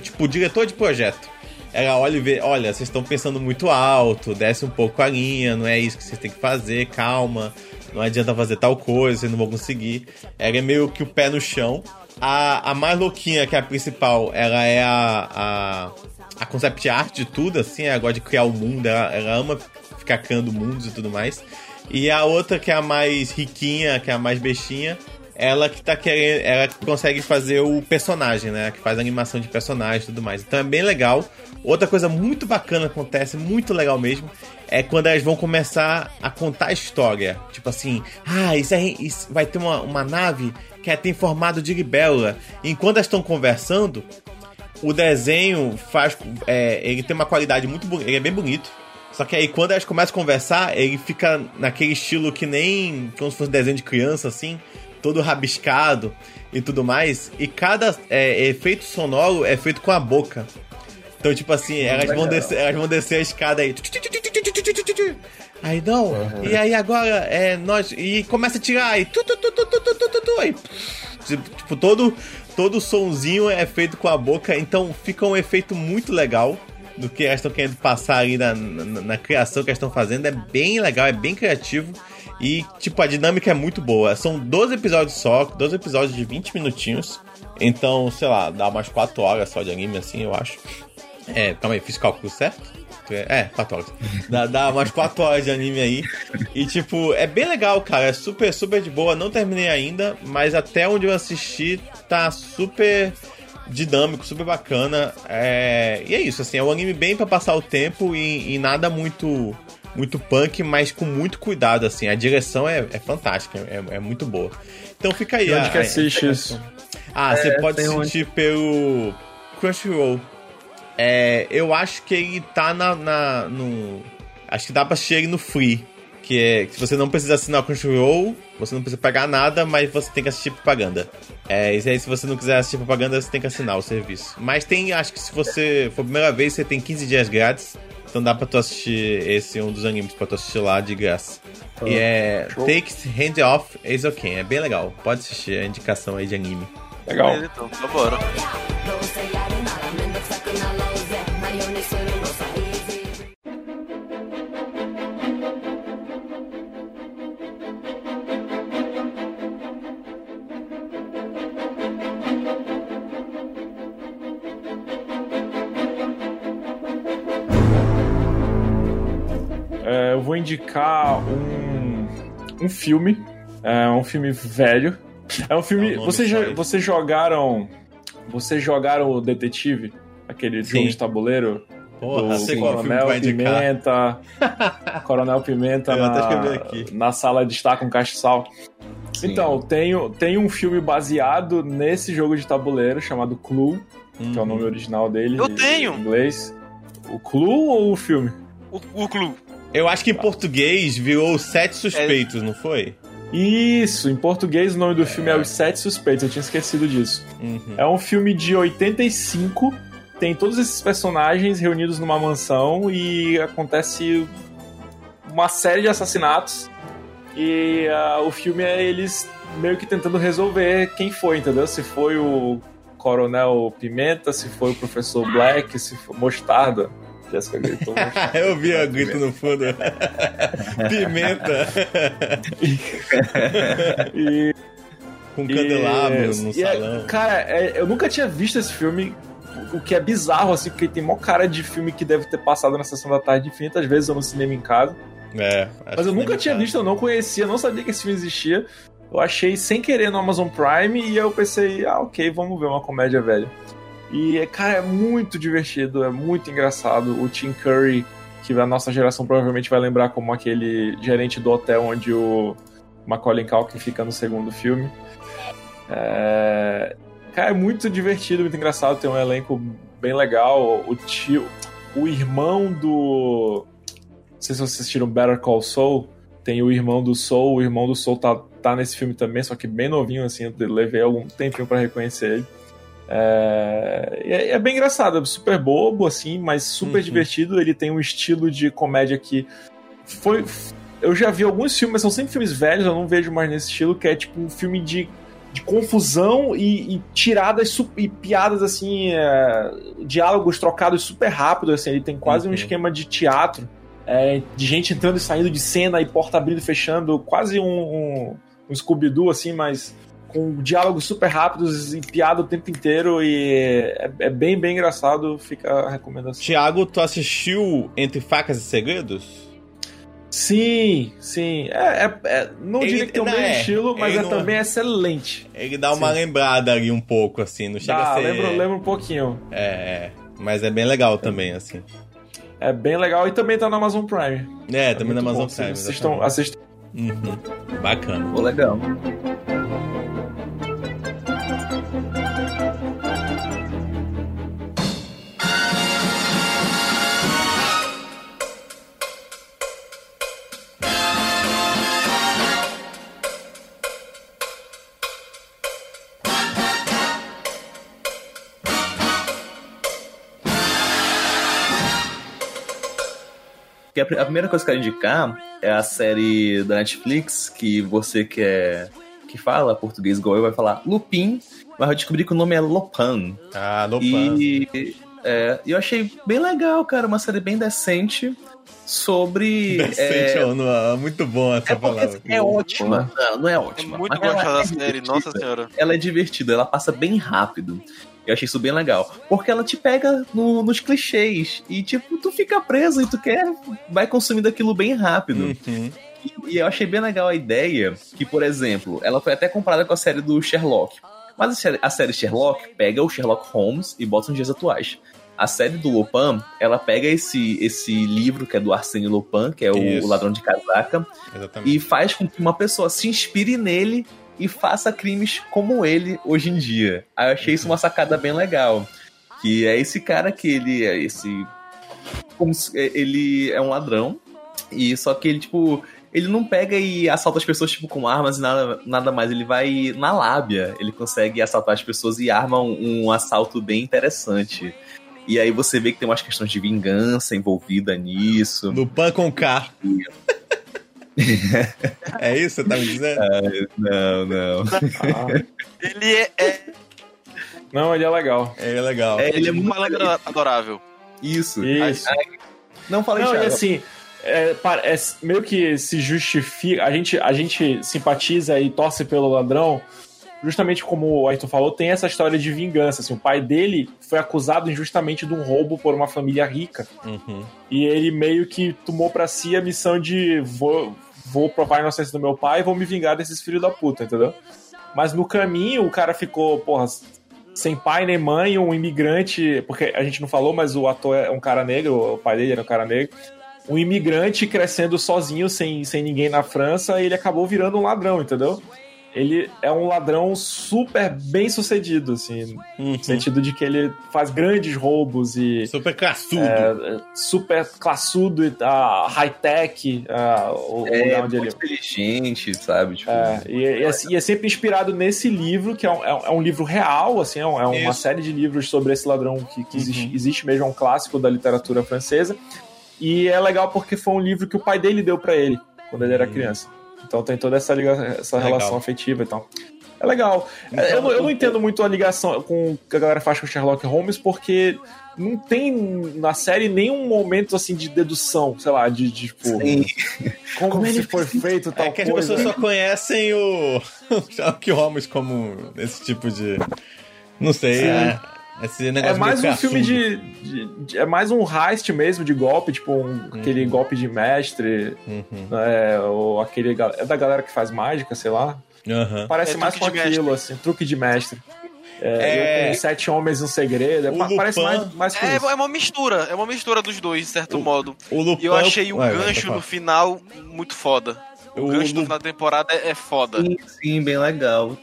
tipo diretor de projeto. Ela olha e vê, olha, vocês estão pensando muito alto, desce um pouco a linha, não é isso que vocês têm que fazer, calma, não adianta fazer tal coisa, vocês não vão conseguir. Ela é meio que o pé no chão. A, a mais louquinha, que é a principal, ela é a, a, a concept art de tudo, assim, ela gosta de criar o mundo, ela, ela ama ficar criando mundos e tudo mais. E a outra, que é a mais riquinha, que é a mais bestinha, ela que tá querendo. Ela que consegue fazer o personagem, né? Que faz animação de personagem e tudo mais. Então é bem legal. Outra coisa muito bacana acontece, muito legal mesmo, é quando elas vão começar a contar a história. Tipo assim, ah, isso, é, isso vai ter uma, uma nave que é, tem formato de libélula. Enquanto elas estão conversando, o desenho faz. é, ele tem uma qualidade muito bonita. Ele é bem bonito. Só que aí quando elas começam a conversar, ele fica naquele estilo que nem como se fosse desenho de criança, assim, todo rabiscado e tudo mais. E cada é, efeito sonoro é feito com a boca. Então, tipo assim, elas vão, descer, elas vão descer a escada aí. Aí não, e aí agora é nós. E começa a tirar aí. Tu, tu, tu, tu, tu, tu, tu, tu, tu, aí tipo, todo, todo sonzinho é feito com a boca, então fica um efeito muito legal do que elas estão querendo passar ali na, na, na criação que elas estão fazendo. É bem legal, é bem criativo. E, tipo, a dinâmica é muito boa. São 12 episódios só, 12 episódios de 20 minutinhos. Então, sei lá, dá umas 4 horas só de anime, assim, eu acho. É, calma aí, fiz cálculo certo? É, 4 horas. Dá, dá umas 4 horas de anime aí. E, tipo, é bem legal, cara. É super, super de boa. Não terminei ainda, mas até onde eu assisti tá super dinâmico, super bacana. É... E é isso, assim, é um anime bem pra passar o tempo e, e nada muito muito punk, mas com muito cuidado, assim. A direção é, é fantástica, é, é muito boa. Então fica aí. E onde a- que assiste a- isso? Ah, você É, pode assistir pelo Crunchyroll. É, eu acho que ele tá na, na- no. Acho que dá pra assistir ele no Free. Que é que você não precisa assinar o Crunchyroll, você não precisa pagar nada, mas você tem que assistir propaganda. É, e aí se você não quiser assistir propaganda, você tem que assinar o serviço. Mas tem, acho que se você for a primeira vez, você tem 15 dias grátis. Então dá pra tu assistir esse um dos animes pra tu assistir lá de graça. E é Takes Hand Off Is Okay, é bem legal. Pode assistir a indicação aí de anime. Legal. Beleza, então, tá bora. Vou indicar um, um filme. É um filme velho. É um filme. É Vocês, jo- vocês jogaram. Vocês jogaram o Detetive? Aquele jogo Sim. de tabuleiro? Porra, do sei qual filme tu Coronel. Pimenta. Coronel Pimenta na, aqui. na sala de estar com castiçal. Sim. Então, tem, tem um filme baseado nesse jogo de tabuleiro chamado Clue, que é o nome original dele. Eu em tenho. inglês. O Clue ou o filme? O, o Clu. Eu acho que em português virou Sete Suspeitos, não foi? Isso, em português o nome do filme é Os Sete Suspeitos, eu tinha esquecido disso. Uhum. É um filme de 85, tem todos esses personagens reunidos numa mansão e acontece uma série de assassinatos. E ah, o filme é eles meio que tentando resolver quem foi, entendeu? Se foi o Coronel Pimenta, se foi o Professor Black, se foi Mostarda. Jéssica gritou. Eu vi a grito no fundo. Pimenta. E Com candelabro E- no e é- salão. cara, é, eu nunca tinha visto esse filme, o que é bizarro, assim, porque tem mó cara de filme que deve ter passado na sessão da tarde infinitas vezes ou no cinema em casa. É, Mas eu nunca tinha visto, eu não conhecia, não sabia que esse filme existia. Eu achei sem querer no Amazon Prime e eu pensei, ah, ok, vamos ver uma comédia velha. E, cara, é muito divertido, é muito engraçado. O Tim Curry, que a nossa geração provavelmente vai lembrar como aquele gerente do hotel onde o Macaulay Culkin fica no segundo filme. É... Cara, é muito divertido, muito engraçado, tem um elenco bem legal. O tio, o irmão do... Não sei se vocês assistiram Better Call Saul, tem o irmão do Soul, o irmão do Soul tá, tá nesse filme também, só que bem novinho, assim, eu levei algum tempinho pra reconhecer ele. É, é, é bem engraçado, é super bobo, assim, mas super Uhum. divertido. Ele tem um estilo de comédia que foi. Eu já vi alguns filmes, mas são sempre filmes velhos, eu não vejo mais nesse estilo, que é tipo um filme de, de confusão e, e tiradas e piadas, assim, é, diálogos trocados super rápido, assim, ele tem quase um Uhum. esquema de teatro é, de gente entrando e saindo de cena e porta abrindo e fechando, quase um, um, um Scooby-Doo, assim, mas com diálogos super rápidos e piada o tempo inteiro e é, é bem, bem engraçado, fica a recomendação. Tiago, tu assistiu Entre Facas e Segredos? Sim, sim, é, é- é- não Ele- diria que tem o mesmo é, estilo, mas é não- também excelente. Ele dá uma lembrada ali um pouco, assim, não chega Dá, a ser... lembro, lembro um pouquinho. É, é, mas é bem legal também, assim. É bem legal e também tá na Amazon Prime. É, também na Amazon bom. Prime. Assistam, assistam. Uhum. Bacana. Pô, legal. A, pri- a primeira coisa que eu quero indicar é a série da Netflix que você que é que fala português igual eu vai falar Lupin, mas eu descobri que o nome é Lopan. Ah, Lopan. E é, eu achei bem legal, cara, uma série bem decente sobre Decente, é, ó, não, é muito bom essa é palavra. é ótima. Não, não é É ótima. muito mas ela gostada da é série, nossa senhora. Ela é divertida, ela passa bem rápido. Eu achei isso bem legal. Porque ela te pega no- nos clichês. E, tipo, tu fica preso e tu quer. Vai consumindo aquilo bem rápido. Uhum. E eu achei bem legal a ideia que, por exemplo, ela foi até comparada com a série do Sherlock. Mas a série, Sherlock pega o Sherlock Holmes e bota nos dias atuais. A série do Lupin, ela pega esse, esse livro que é do Arsène Lupin, que é o, o ladrão de casaca, Exatamente. e faz com que uma pessoa se inspire nele e faça crimes como ele hoje em dia. Aí eu achei isso uma sacada bem legal. Que é esse cara que ele é esse. Como se- é- ele é um ladrão. E só que ele, tipo. Ele não pega e assalta as pessoas, tipo, com armas e nada, nada mais. Ele vai na lábia. Ele consegue assaltar as pessoas e arma um, um assalto bem interessante. E aí você vê que tem umas questões de vingança envolvida nisso. Lupin com K. é isso que você tá me dizendo? Não, não. Ah, Ele é, é, não, ele é legal. É legal. É, ele é muito malandro adorável. Isso. Isso. Não falei Não, e assim, é, é meio que se justifica. A gente, a gente simpatiza e torce pelo ladrão, justamente como o Ayrton falou, tem essa história de vingança. Assim, o pai dele foi acusado injustamente de um roubo por uma família rica. Uhum. E ele meio que tomou pra si a missão de vou, vou provar a inocência do meu pai e vou me vingar desses filhos da puta, entendeu? Mas no caminho o cara ficou, porra, sem pai nem mãe, um imigrante, porque a gente não falou, mas o ator é um cara negro, o pai dele era um cara negro. Um imigrante crescendo sozinho, sem, sem ninguém na França, e ele acabou virando um ladrão, entendeu? Ele é um ladrão super bem sucedido, assim, Uhum. no sentido de que ele faz grandes roubos e Super classudo. é, super classudo e tá, high-tech, ah, o É, lugar onde ele muito inteligente, sabe? Tipo, É, e, e é, e é sempre inspirado nesse livro, que é um, é um- é um livro real, assim, é, um- é uma Isso. série de livros sobre esse ladrão que, que existe, Uhum. existe mesmo, é um clássico da literatura francesa. E é legal porque foi um livro que o pai dele deu pra ele quando ele era criança. Então tem toda essa, liga, essa Legal. relação afetiva e tal. É legal. Então, eu, não- eu não entendo muito a ligação com o que a galera faz com Sherlock Holmes, porque não tem na série nenhum momento assim de dedução, sei lá, de, de tipo, Sim. como, Como se ele foi feito tal É que as coisa. pessoas só conhecem o Sherlock Holmes como esse tipo de. Não sei, Sim. é, É mais um filme de, de- de- É mais um heist mesmo de golpe, tipo um- aquele golpe de mestre, Uhum. é, ou aquele. É da galera que faz mágica, sei lá. Aham. Parece É, mais com aquilo, assim, truque de mestre. É, É. Sete Homens e um Segredo. é, O pa- parece Lupin- mais, mais com É, isso. é uma mistura, é uma mistura dos dois, de certo modo. O Lupin. E eu achei o vai, gancho no final muito foda. O, O gancho no Lu- final da temporada é, é foda. Sim, sim, bem legal.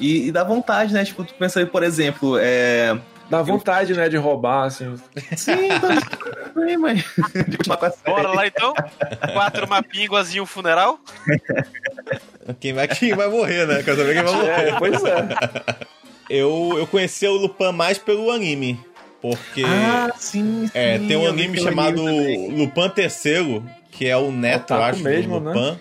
E, e dá vontade, né? Tipo, tu pensa aí, por exemplo, é. Dá vontade, né, de roubar, assim. Sim, também, mas. Bora lá então? Quatro mapinguas e um funeral? Quem vai, quem vai morrer, né? Quero saber quem vai morrer. É, pois é. Eu, eu conheci o Lupin mais pelo anime. Porque Ah, sim, sim. é, tem um anime chamado também. Lupin III, que é o neto, Otaku acho, mesmo, do né? Lupin.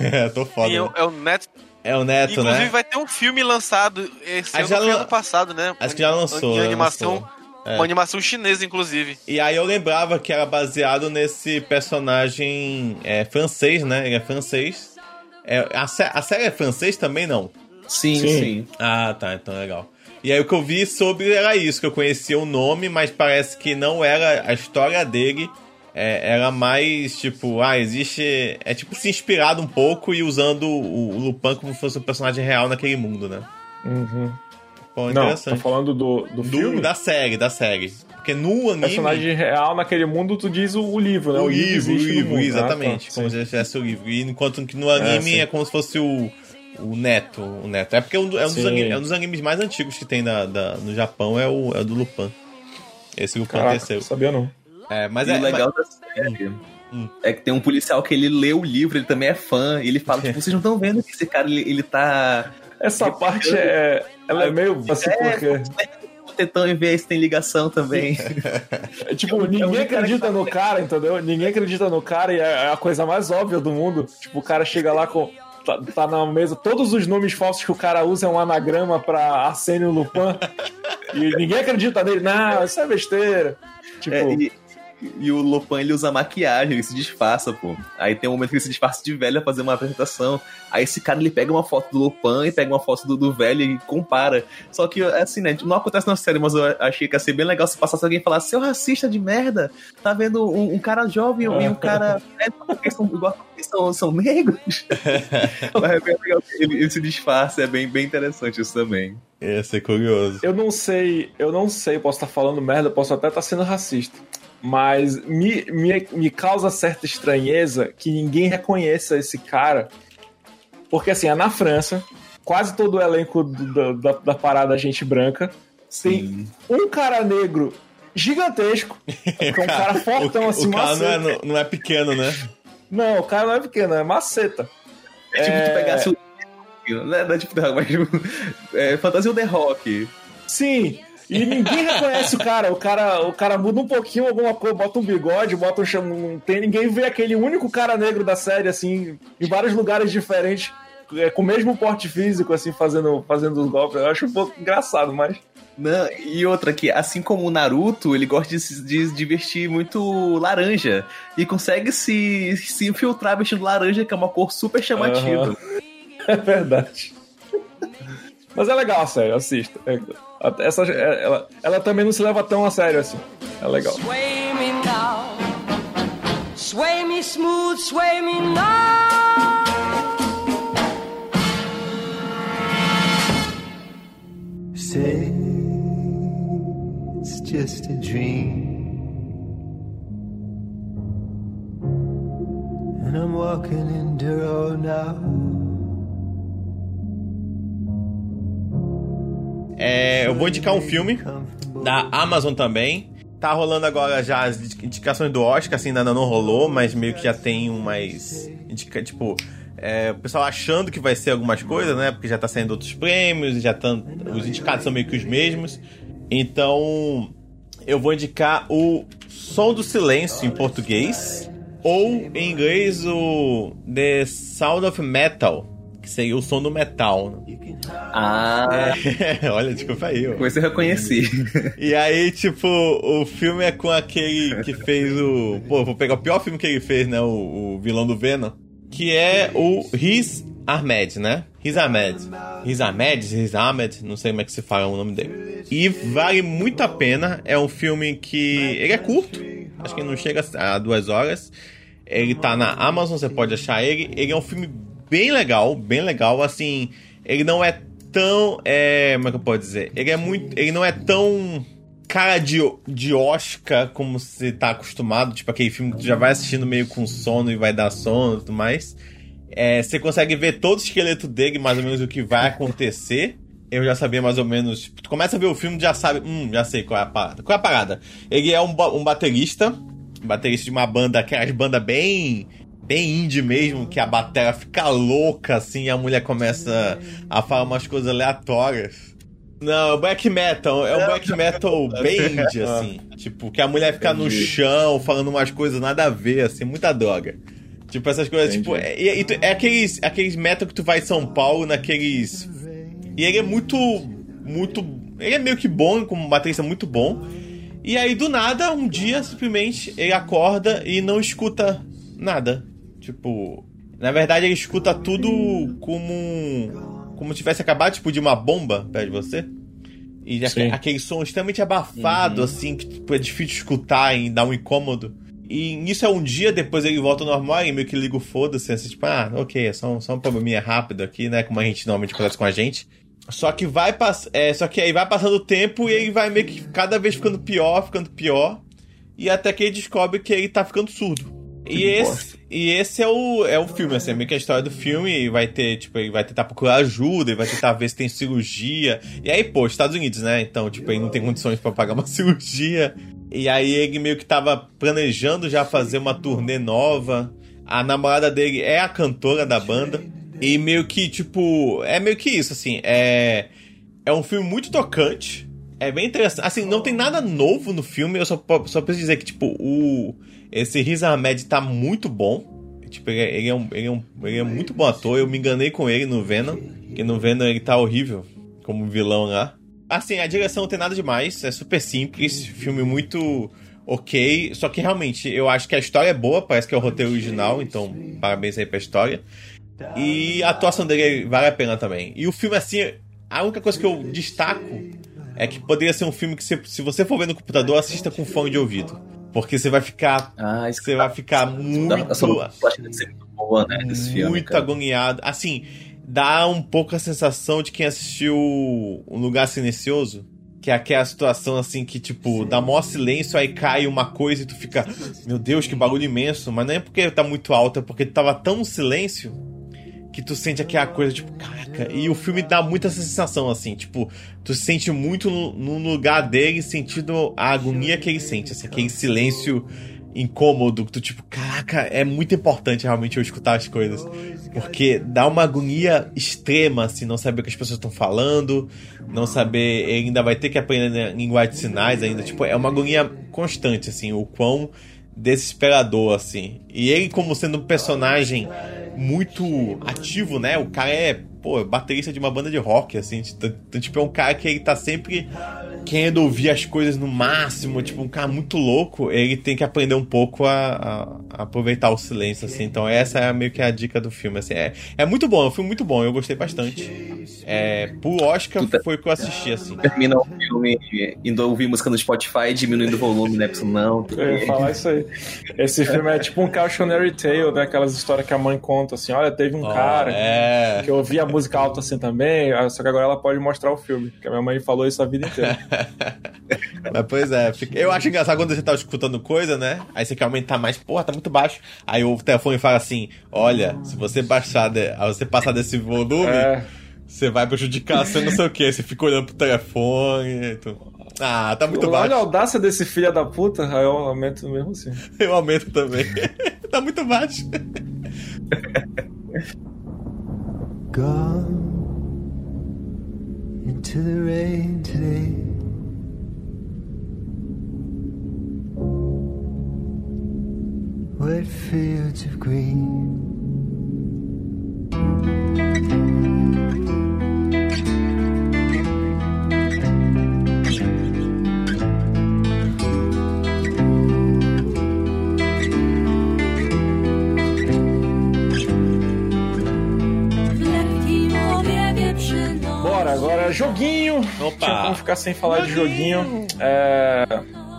é, tô foda. Sim, né? o- é o Neto. É o neto, Inclusive né? vai ter um filme lançado esse Ah, ano, já lan- ano passado, né? Acho que já lançou. Em animação, lançou. É. uma animação chinesa, inclusive. E aí eu lembrava que era baseado nesse personagem é, francês, né? Ele é francês. É, a, sé- a série é francês também, não? Sim, Sim. sim. Ah, tá, então legal. E aí o que eu vi sobre era isso, que eu conhecia o nome, mas parece que não era a história dele. É, era mais tipo, ah, existe. É tipo se inspirado um pouco e usando o, o Lupin como se fosse um personagem real naquele mundo, né? Uhum. Pô, Não, tá interessante. falando do, do, Do- filme? da série, da série. Porque no anime. Personagem real naquele mundo, tu diz o, o livro, né? O livro, o existe no livro, mundo. exatamente. Ah, tá, como sim. se tivesse o livro. E enquanto que no anime sim. é, como se fosse o, o neto. O neto. É porque é um, é um dos, Sim. anime- é um dos animes mais antigos que tem na, da- no Japão, é o, é o do Lupin. Esse Lupin Caraca, terceiro. sabia não. É, mas e é. o legal da série é que tem um policial que ele lê o livro, ele também é fã, e ele fala, tipo, vocês não estão vendo que esse cara, ele, ele tá Essa parte é. Ela é meio assim, É, porque. tentando ver se tem ligação também. É, tipo, É ninguém cara acredita que no cara, entendeu? Ninguém acredita no cara e é a coisa mais óbvia do mundo. Tipo, o cara chega lá com. Tá, tá na mesa, todos os nomes falsos que o cara usa é um anagrama pra Arsênio Lupin. e ninguém acredita nele. Não, isso é besteira. Tipo, É, e, e o Lupin, ele usa maquiagem, ele se disfarça, pô. Aí tem um momento que ele se disfarça de velho a fazer uma apresentação. Aí esse cara, ele pega uma foto do Lupin e pega uma foto do, do velho e compara. Só que, assim, né, não acontece na série, mas eu achei que ia ser bem legal se passasse alguém e falasse, seu racista de merda, tá vendo um, um cara jovem e um cara velho, porque são, igual, são, são negros? mas é bem legal, ele, ele se disfarça, é bem, bem interessante isso também. Ia ser curioso. eu não sei, eu não sei, posso estar falando merda, posso até estar sendo racista. Mas me, me, me causa certa estranheza que ninguém reconheça esse cara. Porque assim, é na França, quase todo o elenco do- da, da parada é gente branca. Tem um cara negro gigantesco. Que é um cara fortão o, assim, o cara não é, maceta. não, é pequeno, né? Não, o cara não é pequeno, é maceta. É tipo, É. tu pegasse o. Não é tipo The Rock, mas tipo, é, Fantasia The Rock. Sim. E ninguém reconhece o cara. O cara, o cara muda um pouquinho alguma coisa, bota um bigode, bota um cham... não tem ninguém vê aquele único cara negro da série assim, em vários lugares diferentes, é, com o mesmo porte físico assim, fazendo fazendo os golpes. Eu acho um pouco engraçado, mas Não, e outra que, assim como o Naruto, ele gosta de se de divertir muito laranja. E consegue se, se infiltrar vestindo laranja, que é uma cor super chamativa. Aham. é verdade. Mas é legal a série, assista. É- essa, é- ela, ela também não se leva tão a sério assim. É legal. Sway me now. Sway me smooth, sway me now. Say it's just a dream. And I'm walking in Duro now. É, eu vou indicar um filme da Amazon também. Tá rolando agora já as indicações do Oscar, assim, ainda não rolou, mas meio que já tem umas. Indica, tipo, é, o pessoal achando que vai ser algumas coisas, né? Porque já tá saindo outros prêmios, já tão, os indicados são meio que os mesmos. Então, eu vou indicar o Som do Silêncio em português, ou em inglês o The Sound of Metal, que seria o som do metal. Ah, É, olha, desculpa aí. ó. coisa eu reconheci. E aí, tipo, o filme é com aquele que fez o. Pô, vou pegar o pior filme que ele fez, né? O, o vilão do Venom. Que é o Riz Ahmed, né? Riz Ahmed. Riz Ahmed, Riz Ahmed, não sei como é que se fala o nome dele. E vale muito a pena. É um filme que. Ele é curto, acho que não chega a duas horas. Ele tá na Amazon, você pode achar ele. Ele é um filme bem legal, bem legal. Assim, ele não é tão. É, como é que eu posso dizer? Ele é muito. Ele não é tão cara de, de Oscar como você tá acostumado. Tipo aquele filme que tu já vai assistindo meio com sono e vai dar sono e tudo mais. É, você consegue ver todo o esqueleto dele, mais ou menos o que vai acontecer. Eu já sabia mais ou menos. Tu começa a ver o filme já sabe. Hum, já sei qual é a parada. Qual é a parada? Ele é um, um baterista. Baterista de uma banda, aquelas bandas bem. Bem indie mesmo, que a bateria fica louca assim e a mulher começa a falar umas coisas aleatórias. Não, é o black metal. É um black metal bem indie, assim. Tipo, que a mulher fica no chão falando umas coisas nada a ver, assim, muita droga. Tipo, essas coisas, tipo, é, tu- é aqueles, aqueles metal que tu vai em São Paulo, naqueles. E ele é muito. Muito. Ele é meio que bom, como baterista muito bom. E aí, do nada, um dia, simplesmente, ele acorda e não escuta nada. Tipo. Na verdade, ele escuta tudo como. Como se tivesse acabado tipo, de uma bomba perto de você. E Sim. aquele som extremamente abafado, assim, que tipo, é difícil de escutar e dá um incômodo. E nisso é um dia, depois ele volta ao normal e meio que liga o foda-se, assim, tipo, ah, ok, é só, um- só um probleminha rápido aqui, né? Como a gente normalmente acontece com a gente. Só que vai pass é, Só que aí vai passando o tempo e ele vai meio que cada vez ficando pior, ficando pior. E até que ele descobre que ele tá ficando surdo. E esse, e esse é o, é o filme, assim, é meio que a história do filme. E vai ter, tipo, ele vai tentar procurar ajuda, ele vai tentar ver se tem cirurgia. E aí, pô, Estados Unidos, né? Então, tipo, ele não tem condições pra pagar uma cirurgia. E aí ele meio que tava planejando já fazer uma turnê nova. A namorada dele é a cantora da banda. E meio que, tipo, é meio que isso, assim. É, é um filme muito tocante. É bem interessante. Assim, não tem nada novo no filme. Eu só, só preciso dizer que, tipo, o. Esse Riz Ahmed tá muito bom. Tipo, ele é, ele é um, ele, é um, ele é muito bom ator. Eu me enganei com ele no Venom. Que no Venom ele tá horrível como vilão lá. Assim, a direção não tem nada demais. É super simples. Filme muito ok. Só que realmente, eu acho que a história é boa. Parece que é o roteiro original. Então, parabéns aí pra história. E a atuação dele vale a pena também. E o filme, assim, a única coisa que eu destaco é que poderia ser um filme que, se, se você for ver no computador, assista com fone de ouvido. Porque você vai ficar. Ah, Você vai ficar muito. Muito boa, né? Filme. agoniado. Assim, dá um pouco a sensação de quem assistiu Um Lugar Silencioso. Que é aquela situação assim que, tipo, dá maior silêncio, aí cai uma coisa e tu fica, meu Deus, que barulho imenso. Mas não é porque tá muito alto, é porque tava tão silêncio que tu sente aquela coisa, tipo, caraca. E o filme dá muita sensação, assim, tipo, tu se sente muito no, no lugar dele, sentindo a agonia que ele sente, assim, aquele silêncio incômodo, que tu, tipo, caraca, é muito importante realmente eu escutar as coisas. Porque dá uma agonia extrema, assim, não saber o que as pessoas estão falando, não saber. Ainda vai ter que aprender linguagem de sinais ainda. Tipo, é uma agonia constante, assim, o quão desesperador, assim. E ele, como sendo um personagem muito ativo, né? O cara é, pô, baterista de uma banda de rock, assim. Tipo, é um cara que ele tá sempre querendo ouvir as coisas no máximo, tipo, um cara muito louco, ele tem que aprender um pouco a, a- a aproveitar o silêncio, assim. Então, essa é meio que a dica do filme, assim. É, é muito bom, é um filme muito bom, eu gostei bastante. É, pro Oscar Puta. foi o que eu assisti, assim. Termina o filme indo ouvir música no Spotify, diminuindo o volume, né? Porque não. Eu ia falar isso aí. Esse filme é tipo um cautionary tale, né? Aquelas histórias que a mãe conta assim: olha, teve um Ó, cara É. que ouvia a música alta assim também, ah, só que agora ela pode mostrar o filme. Porque a minha mãe falou isso a vida inteira. Mas pois é, eu acho engraçado quando você tá escutando coisa, né? Aí você quer aumentar mais, porra, tá muito baixo. Aí o telefone fala assim: olha, se você baixar, de- se você passar desse volume, É, Você vai prejudicar, você não sei o que, você fica olhando pro telefone. Tu... Ah, tá muito Olha a baixo. audácia desse filho da puta, aí eu aumento mesmo assim. Eu aumento também. tá muito baixo. Gone into the rain today. Wet fields of green. Agora joguinho. Opa. Tinha como ficar sem falar de joguinho. É,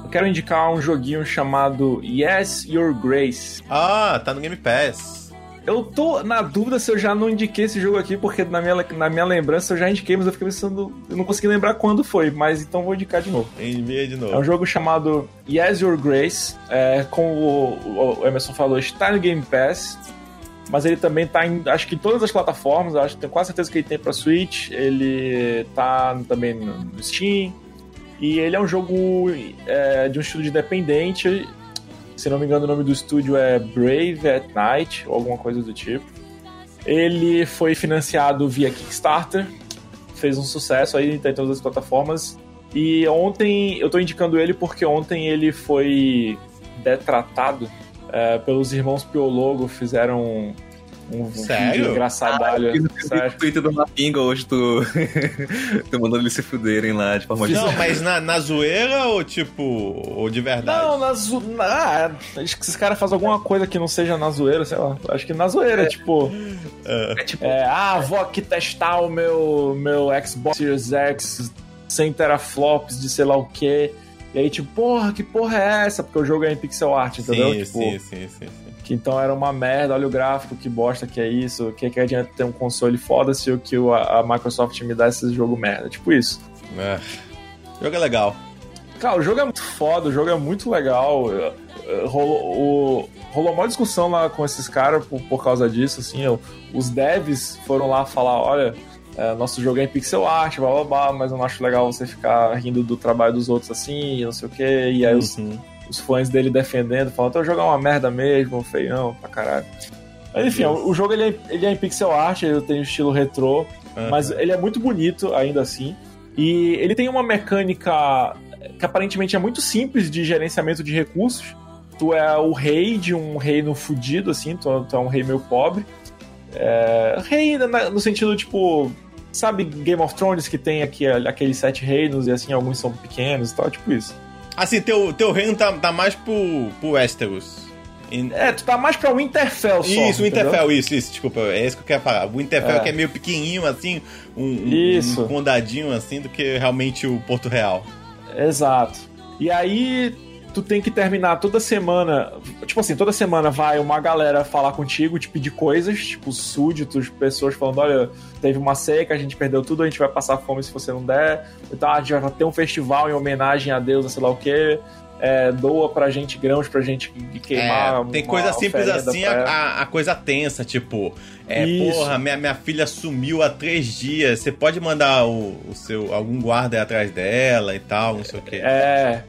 eu quero indicar um joguinho chamado Yes Your Grace. Ah, tá no Game Pass. Eu tô na dúvida se eu já não indiquei esse jogo aqui, porque na minha, na minha lembrança eu já indiquei, mas eu fiquei pensando. Eu não consegui lembrar quando foi, mas então vou indicar de novo. Envia de É um novo. jogo chamado Yes Your Grace. É, como o, o Emerson falou, está no Game Pass. Mas ele também tá em, acho que em todas as plataformas, acho tenho quase certeza que ele tem pra Switch, ele tá também no no Steam. E ele é um jogo é, de um estúdio independente. Se não me engano, o nome do estúdio é Brave at Night, ou alguma coisa do tipo. Ele foi financiado via Kickstarter, fez um sucesso aí, tá em todas as plataformas. E ontem, eu tô indicando ele porque ontem ele foi detratado é, pelos irmãos Piologo, fizeram um, um Sério? vídeo engraçadalho. Eu vi sério. o Twitter do Rapinga hoje, tu, tu mandando eles se fuderem lá de forma Não, mas na, na zoeira ou tipo. Ou de verdade? Não, na zo... ah, acho que esses caras fazem alguma coisa que não seja na zoeira, sei lá. Acho que na zoeira, tipo. É tipo, É, ah, vou aqui testar o meu, meu Xbox Series X 100 teraflops de sei lá o quê. E aí, tipo, porra, que porra é essa? Porque o jogo é em pixel art, entendeu? sim, tipo, sim, sim, sim, sim. que então era uma merda, olha o gráfico, que bosta que é isso, que que adianta ter um console foda se o que a, a Microsoft me dá esse jogo merda. Tipo isso. É. O jogo é legal. Cara, o jogo é muito foda, o jogo é muito legal. Rolou, o- rolou uma discussão lá com esses caras por, por causa disso, assim. eu- os devs foram lá falar, olha, eh, nosso jogo é em pixel art, blá blá blá, mas eu não acho legal você ficar rindo do trabalho dos outros assim, não sei o quê. E aí os, Uhum. os fãs dele defendendo, falando, então o jogo é uma merda mesmo, feião pra caralho. Mas enfim, o, o jogo ele é, ele é em pixel art, ele tem um estilo retrô, Uhum. mas ele é muito bonito ainda assim. E ele tem uma mecânica que aparentemente é muito simples de gerenciamento de recursos. Tu é o rei de um reino fudido, assim, tu, tu é um rei meio pobre. É, rei na- no sentido, tipo, sabe Game of Thrones que tem aqui, aqueles sete reinos e assim, alguns são pequenos e tal, tipo isso. Assim, teu, teu reino tá, tá mais pro, pro Westeros. É, tu tá mais pra Winterfell só. Isso? Winterfell, isso, isso, desculpa, é isso que eu quero falar. O Winterfell É. que é meio pequenininho, assim, um, Isso. um condadinho, assim, do que realmente o Porto Real. Exato. E aí tu tem que terminar toda semana, tipo assim, toda semana vai uma galera falar contigo, te pedir coisas, tipo súditos, pessoas falando, olha, teve uma seca, a gente perdeu tudo, a gente vai passar fome se você não der. Então a gente vai ter um festival em homenagem a Deus, sei lá o quê. É, doa pra gente grãos pra gente queimar. É, tem coisa simples assim, pra a, a- coisa tensa, tipo, é, Isso. porra, minha, minha filha sumiu há três dias, você pode mandar o, o seu, algum guarda aí atrás dela e tal, não sei o quê. É.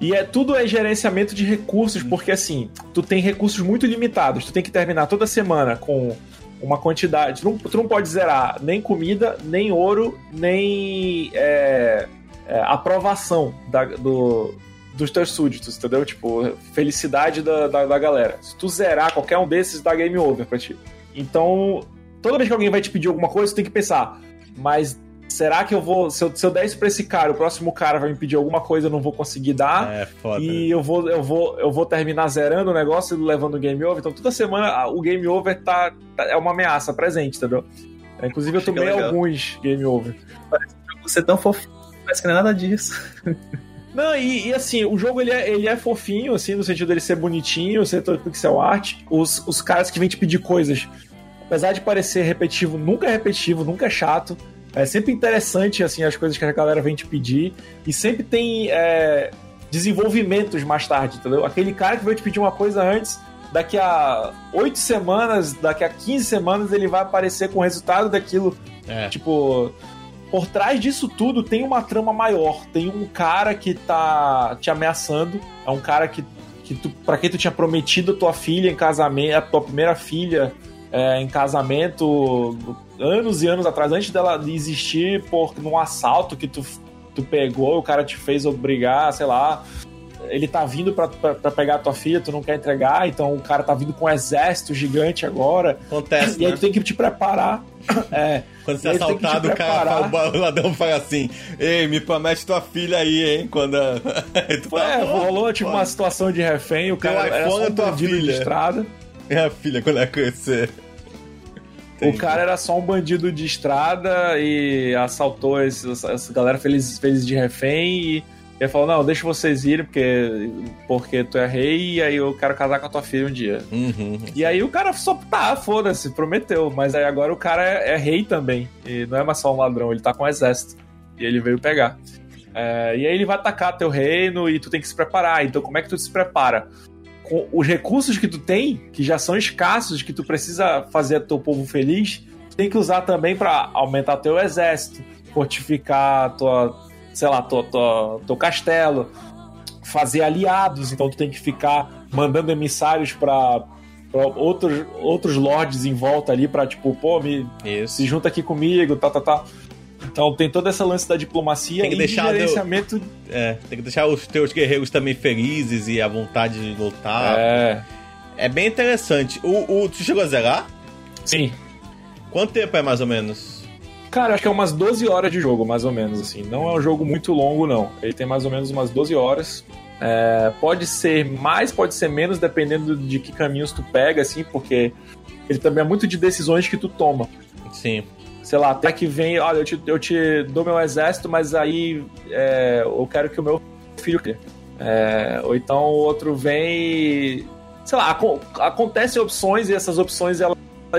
E é tudo é gerenciamento de recursos, porque assim, tu tem recursos muito limitados. Tu tem que terminar toda semana com uma quantidade. Tu não, tu não pode zerar nem comida, nem ouro, nem é, é, aprovação da- do, dos teus súditos, entendeu? Tipo, felicidade da, da, da galera. Se tu zerar qualquer um desses, dá game over pra ti. Então, toda vez que alguém vai te pedir alguma coisa, tu tem que pensar, mas será que eu vou. Se eu, se eu der isso pra esse cara, o próximo cara vai me pedir alguma coisa, eu não vou conseguir dar. É foda. E eu vou, eu, vou, eu vou terminar zerando o negócio e levando o game over. Então toda semana o game over tá, tá- é uma ameaça presente, entendeu? É, Inclusive eu tomei alguns game over. você é tão fofinho, parece que não é nada disso. Não, e, e, assim, o jogo ele é, ele é fofinho, assim, no sentido dele ser bonitinho, ser todo pixel art. Os, os caras que vêm te pedir coisas, apesar de parecer repetitivo, nunca é repetitivo, nunca é chato. É sempre interessante, assim, as coisas que a galera vem te pedir. E sempre tem é, desenvolvimentos mais tarde, entendeu? Aquele cara que veio te pedir uma coisa antes, daqui a oito semanas, daqui a 15 semanas, ele vai aparecer com o resultado daquilo. É. Tipo, por trás disso tudo tem uma trama maior. Tem um cara que tá te ameaçando. É um cara que, que tu, pra quem tu tinha prometido a tua filha em casamento, a tua primeira filha é, em casamento anos e anos atrás, antes dela existir, por num assalto que tu, tu pegou, o cara te fez obrigar, sei lá. Ele tá vindo pra, pra, pra pegar a tua filha, tu não quer entregar, então o cara tá vindo com um exército gigante agora. Acontece, E aí né? tu tem que te preparar. É. Quando você é aí assaltado, o cara o ladrão fala assim: Ei, me promete tua filha aí, hein? Quando. a- Aí É, "Pô, rolou tipo pô, uma situação de refém, o Teu cara era iPhone só é um tua bandido de filha. estrada. Minha filha, quando ela crescer. O cara era só um bandido de estrada e assaltou esses- essa galera feliz de refém e ele falou, não, deixa vocês irem porque, porque tu é rei e aí eu quero casar com a tua filha um dia. Uhum. E aí o cara só, tá, foda-se, prometeu. Mas aí agora o cara é, é rei também. E não é mais só um ladrão, ele tá com um exército. E ele veio pegar. É, e aí ele vai atacar teu reino e tu tem que se preparar. Então como é que tu se prepara? Com os recursos que tu tem, que já são escassos, que tu precisa fazer teu povo feliz, tu tem que usar também pra aumentar teu exército, fortificar tua, sei lá, tua, tua, teu castelo, fazer aliados. Então tu tem que ficar mandando emissários pra pra outros, outros lords em volta ali pra, tipo, pô, me, Isso. se junta aqui comigo, tá, tá, tá. Então tem todo esse lance da diplomacia Tem que e deixar gerenciamento. É, tem que deixar os teus guerreiros também felizes e a vontade de lutar. É, É bem interessante. O, o, tu chegou a zerar? sim. Quanto tempo é mais ou menos? Cara, acho que é umas 12 horas de jogo, mais ou menos, assim. Não é um jogo muito longo, não. Ele tem mais ou menos umas 12 horas. É, pode ser mais, pode ser menos, dependendo de que caminhos tu pega, assim, porque ele também é muito de decisões que tu toma. Sim. Sei lá, até que vem, olha, eu te, eu te dou meu exército, mas aí é, eu quero que o meu filho crie. É, ou então o outro vem sei lá, aco- acontecem opções e essas opções elas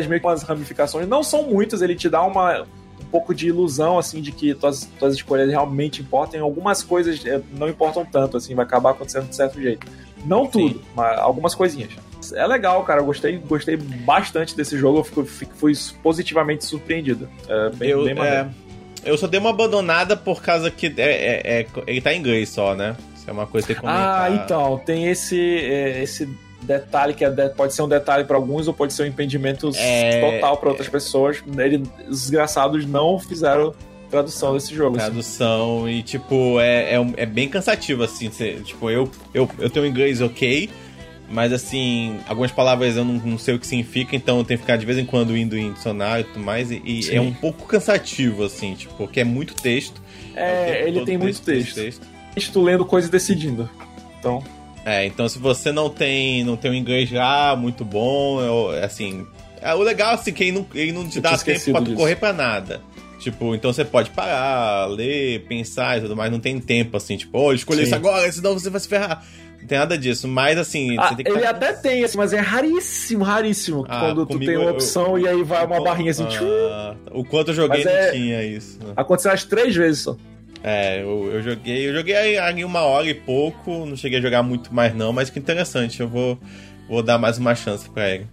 meio que umas ramificações, não são muitas, ele te dá uma um pouco de ilusão assim de que tuas, tuas escolhas realmente importam, algumas coisas é, não importam tanto assim, vai acabar acontecendo de certo jeito. Não tudo, mas algumas coisinhas. É legal, cara. Eu gostei, gostei bastante desse jogo. Eu fico, fico- fui positivamente surpreendido. É bem, eu, bem é, eu só dei uma abandonada por causa que é, é- é- ele tá em inglês só, né? Isso é uma coisa que tem que comentar. Ah, então, tem esse, é, esse detalhe que é de- pode ser um detalhe pra alguns ou pode ser um impedimento É, total pra outras pessoas. Ele, os desgraçados não fizeram tradução desse jogo. assim. Tradução e, tipo, é, é, é bem cansativo, assim. cê- tipo, eu, eu, eu tenho inglês ok, mas, assim, algumas palavras eu não, não sei o que significa, então eu tenho que ficar de vez em quando indo em dicionário e tudo mais. E, e é um pouco cansativo, assim, tipo, porque é muito texto. É, tempo ele tem muito texto. texto. Tu lendo coisa e decidindo. Então, É, então se você não tem não tem um inglês já muito bom, eu- assim, é, o legal assim que ele não, ele não te Eu dá tempo pra disso. correr pra nada. Tipo, então você pode parar, ler, pensar e tudo mais, não tem tempo assim, tipo, oh, escolher isso agora, senão você vai se ferrar. Não tem nada disso, mas assim, ah, você tem que ele tá- até tem, assim, mas é raríssimo, raríssimo. Ah, quando tu tem uma eu- opção e aí vai uma barrinha assim. ah, o quanto eu joguei Mas é- não tinha isso. Aconteceu as três vezes só. É, eu, eu joguei, eu joguei aí, uma hora e pouco, não cheguei a jogar muito mais não, mas que interessante, eu vou, vou dar mais uma chance pra ele.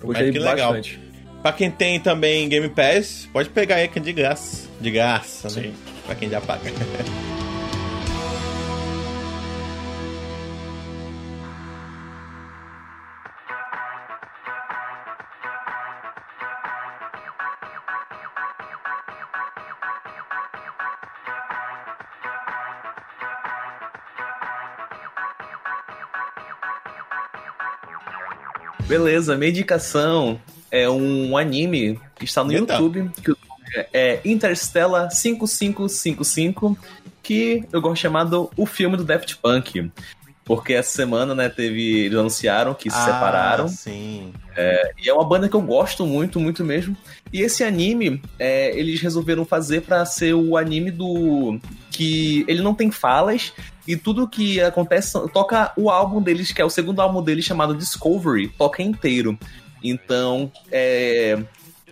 Eu gostei que legal. bastante. Pra quem tem também Game Pass, pode pegar aí que é de graça. De graça, né? Sim. Pra quem já paga. Beleza, minha indicação é um anime que está no Eita. YouTube, que é Interstellar 5555, que eu gosto de chamar do o filme do Daft Punk. Porque essa semana, né, teve. Eles anunciaram que se separaram. Ah, Sim. E é uma banda que eu gosto muito, muito mesmo. E esse anime, é, eles resolveram fazer pra ser o anime do. que ele não tem falas e tudo que acontece toca o álbum deles, que é o segundo álbum deles chamado Discovery, toca inteiro. Então, é.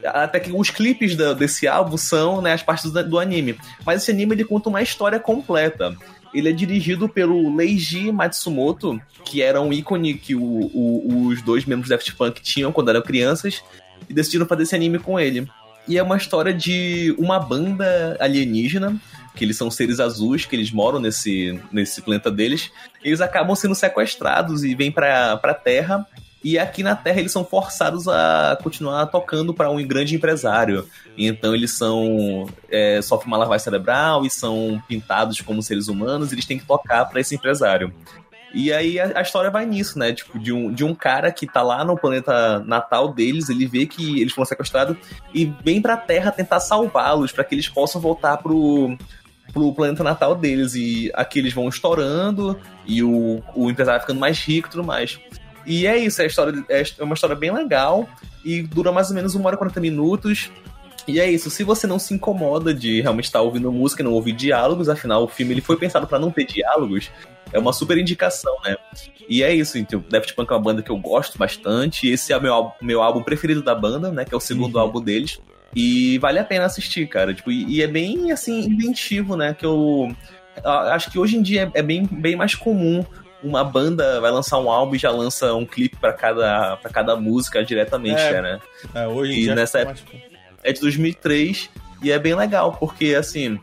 Até que os clipes da- desse álbum são né, as partes do, do anime. Mas esse anime ele conta uma história completa. Ele é dirigido pelo Leiji Matsumoto, que era um ícone que o- o- os dois membros da Daft Punk tinham quando eram crianças, e decidiram fazer esse anime com ele. E é uma história de uma banda alienígena, que eles são seres azuis, que eles moram nesse, nesse planeta deles, eles acabam sendo sequestrados e vêm pra, pra Terra. E aqui na Terra eles são forçados a continuar tocando para um grande empresário. Então eles são. É, sofrem uma lavagem cerebral e são pintados como seres humanos, eles têm que tocar para esse empresário. E aí a, a história vai nisso, né? Tipo, de um, de um cara que tá lá no planeta natal deles, ele vê que eles foram sequestrados e vem pra Terra tentar salvá-los para que eles possam voltar pro, pro planeta natal deles. E aqui eles vão estourando e o, o empresário ficando mais rico e tudo mais. E é isso, é, a história, é uma história bem legal e dura mais ou menos uma hora e 40 minutos. E é isso, se você não se incomoda de realmente estar ouvindo música e não ouvir diálogos, afinal o filme ele foi pensado para não ter diálogos, é uma super indicação, né? E é isso, então, Daft Punk é uma banda que eu gosto bastante, esse é o meu, álbum- meu álbum preferido da banda, né, que é o segundo álbum deles, e vale a pena assistir, cara, tipo, e, e é bem, assim, inventivo, né, que eu acho que hoje em dia é, é bem, bem mais comum uma banda vai lançar um álbum e já lança um clipe pra cada, pra cada música diretamente, É. né? É, hoje E dia nessa época- é de 2003 e é bem legal, porque assim.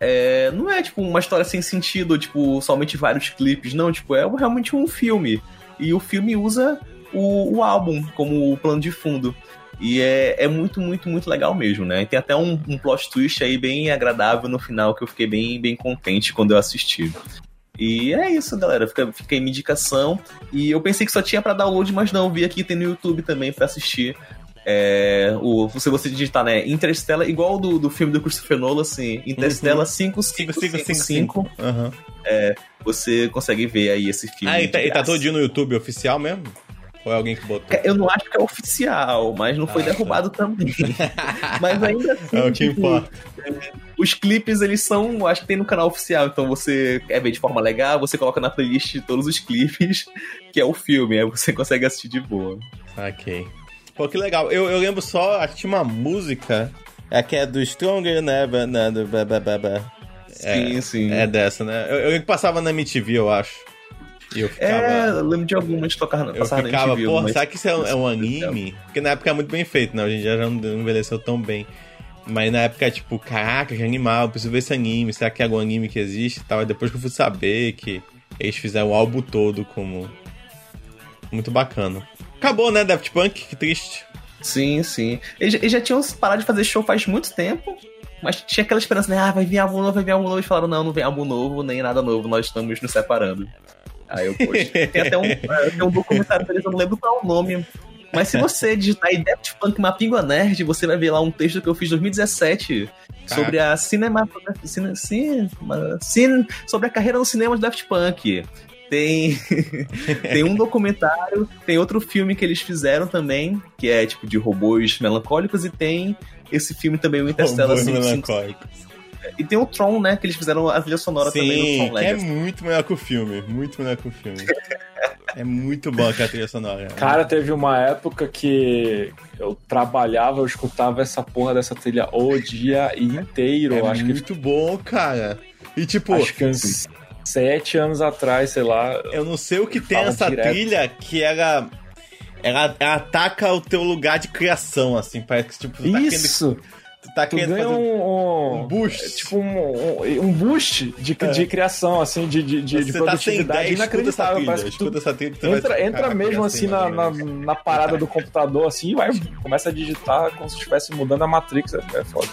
é, não é tipo uma história sem sentido, tipo, somente vários clipes, não, tipo, é realmente um filme. E o filme usa o, o álbum como plano de fundo. E é, é muito, muito, muito legal mesmo, né? E tem até um, um plot twist aí bem agradável no final que eu fiquei bem, bem contente quando eu assisti. E é isso, galera. Fica, fica aí minha indicação. E eu pensei que só tinha pra download, mas não, vi aqui tem no YouTube também pra assistir. É, o, se você digitar, né, Interstellar, igual do, do filme do Christopher Nolan, assim, Interstellar Uhum. 5555, Aham. você consegue ver aí esse filme. Ah, e tá, e tá dia no YouTube oficial mesmo? Ou é alguém que botou? Eu não acho que é oficial, mas não foi Ah, tá. derrubado também. mas ainda assim, É o que tipo, importa. os clipes, eles são, acho que tem no canal oficial, então você quer ver de forma legal, você coloca na playlist todos os clipes, que é o filme, aí você consegue assistir de boa. Ok. Pô, que legal. Eu, eu lembro só, acho que tinha uma música. É que é do Stronger Never. Né, do, ba, ba. Sim, sim. É dessa, né? Eu, eu passava na MTV, eu acho. Eu ficava. É, eu lembro de algumas Eu passaram na ficava, MTV, porra, mas- será que isso é, um- é um anime? Porque na época é muito bem feito, né? Hoje em dia já não envelheceu tão bem. Mas na época, tipo, caraca, que animal, eu preciso ver esse anime. Será que é algum anime que existe e tal? E depois que eu fui saber que eles fizeram o álbum todo como. Muito bacana. Acabou, né, Daft Punk? Que triste. Sim, sim. Eles, eles já tinham parado de fazer show faz muito tempo, mas tinha aquela esperança, né? Ah, vai vir álbum novo, vai vir álbum novo. Eles falaram, não, não vem álbum novo, nem nada novo, nós estamos nos separando. Aí eu, poxa, tem até um, tem um documentário deles, eu não lembro qual é o nome. Mas se você digitar aí Daft Punk Mapingua Nerd, você vai ver lá um texto que eu fiz em 2017 sobre a cinema, cine, cine, cine- sobre a carreira no cinema de Daft Punk. Tem, tem um documentário, tem outro filme que eles fizeram também, que é tipo de robôs melancólicos, e tem esse filme também, o Interstellar Robôs 555. melancólicos. E tem o Tron, né? Que eles fizeram a trilha sonora também no Sim, Tron que é Legacy. muito melhor que o filme. Muito melhor que o filme. é muito bom que a trilha sonora. Cara, teve uma época que eu trabalhava, eu escutava essa porra dessa trilha o dia inteiro. é acho que muito bom, cara. E tipo, acho que uns sete anos atrás, sei lá. eu não sei o que tem Fala essa direto. trilha que ela, ela. ela ataca o teu lugar de criação, assim. Parece que tipo, tu tá querendo, Isso! Tu tá querendo tu ganha um, um, um, boost. É, tipo um, um boost de, é. de criação, assim, de, de, de, de produtividade 10, inacreditável. Parece que tu essa trilha, entra, vai... entra mesmo assim na, na, na, parada do computador, assim, e vai, começa a digitar como se estivesse mudando a Matrix. É, é foda.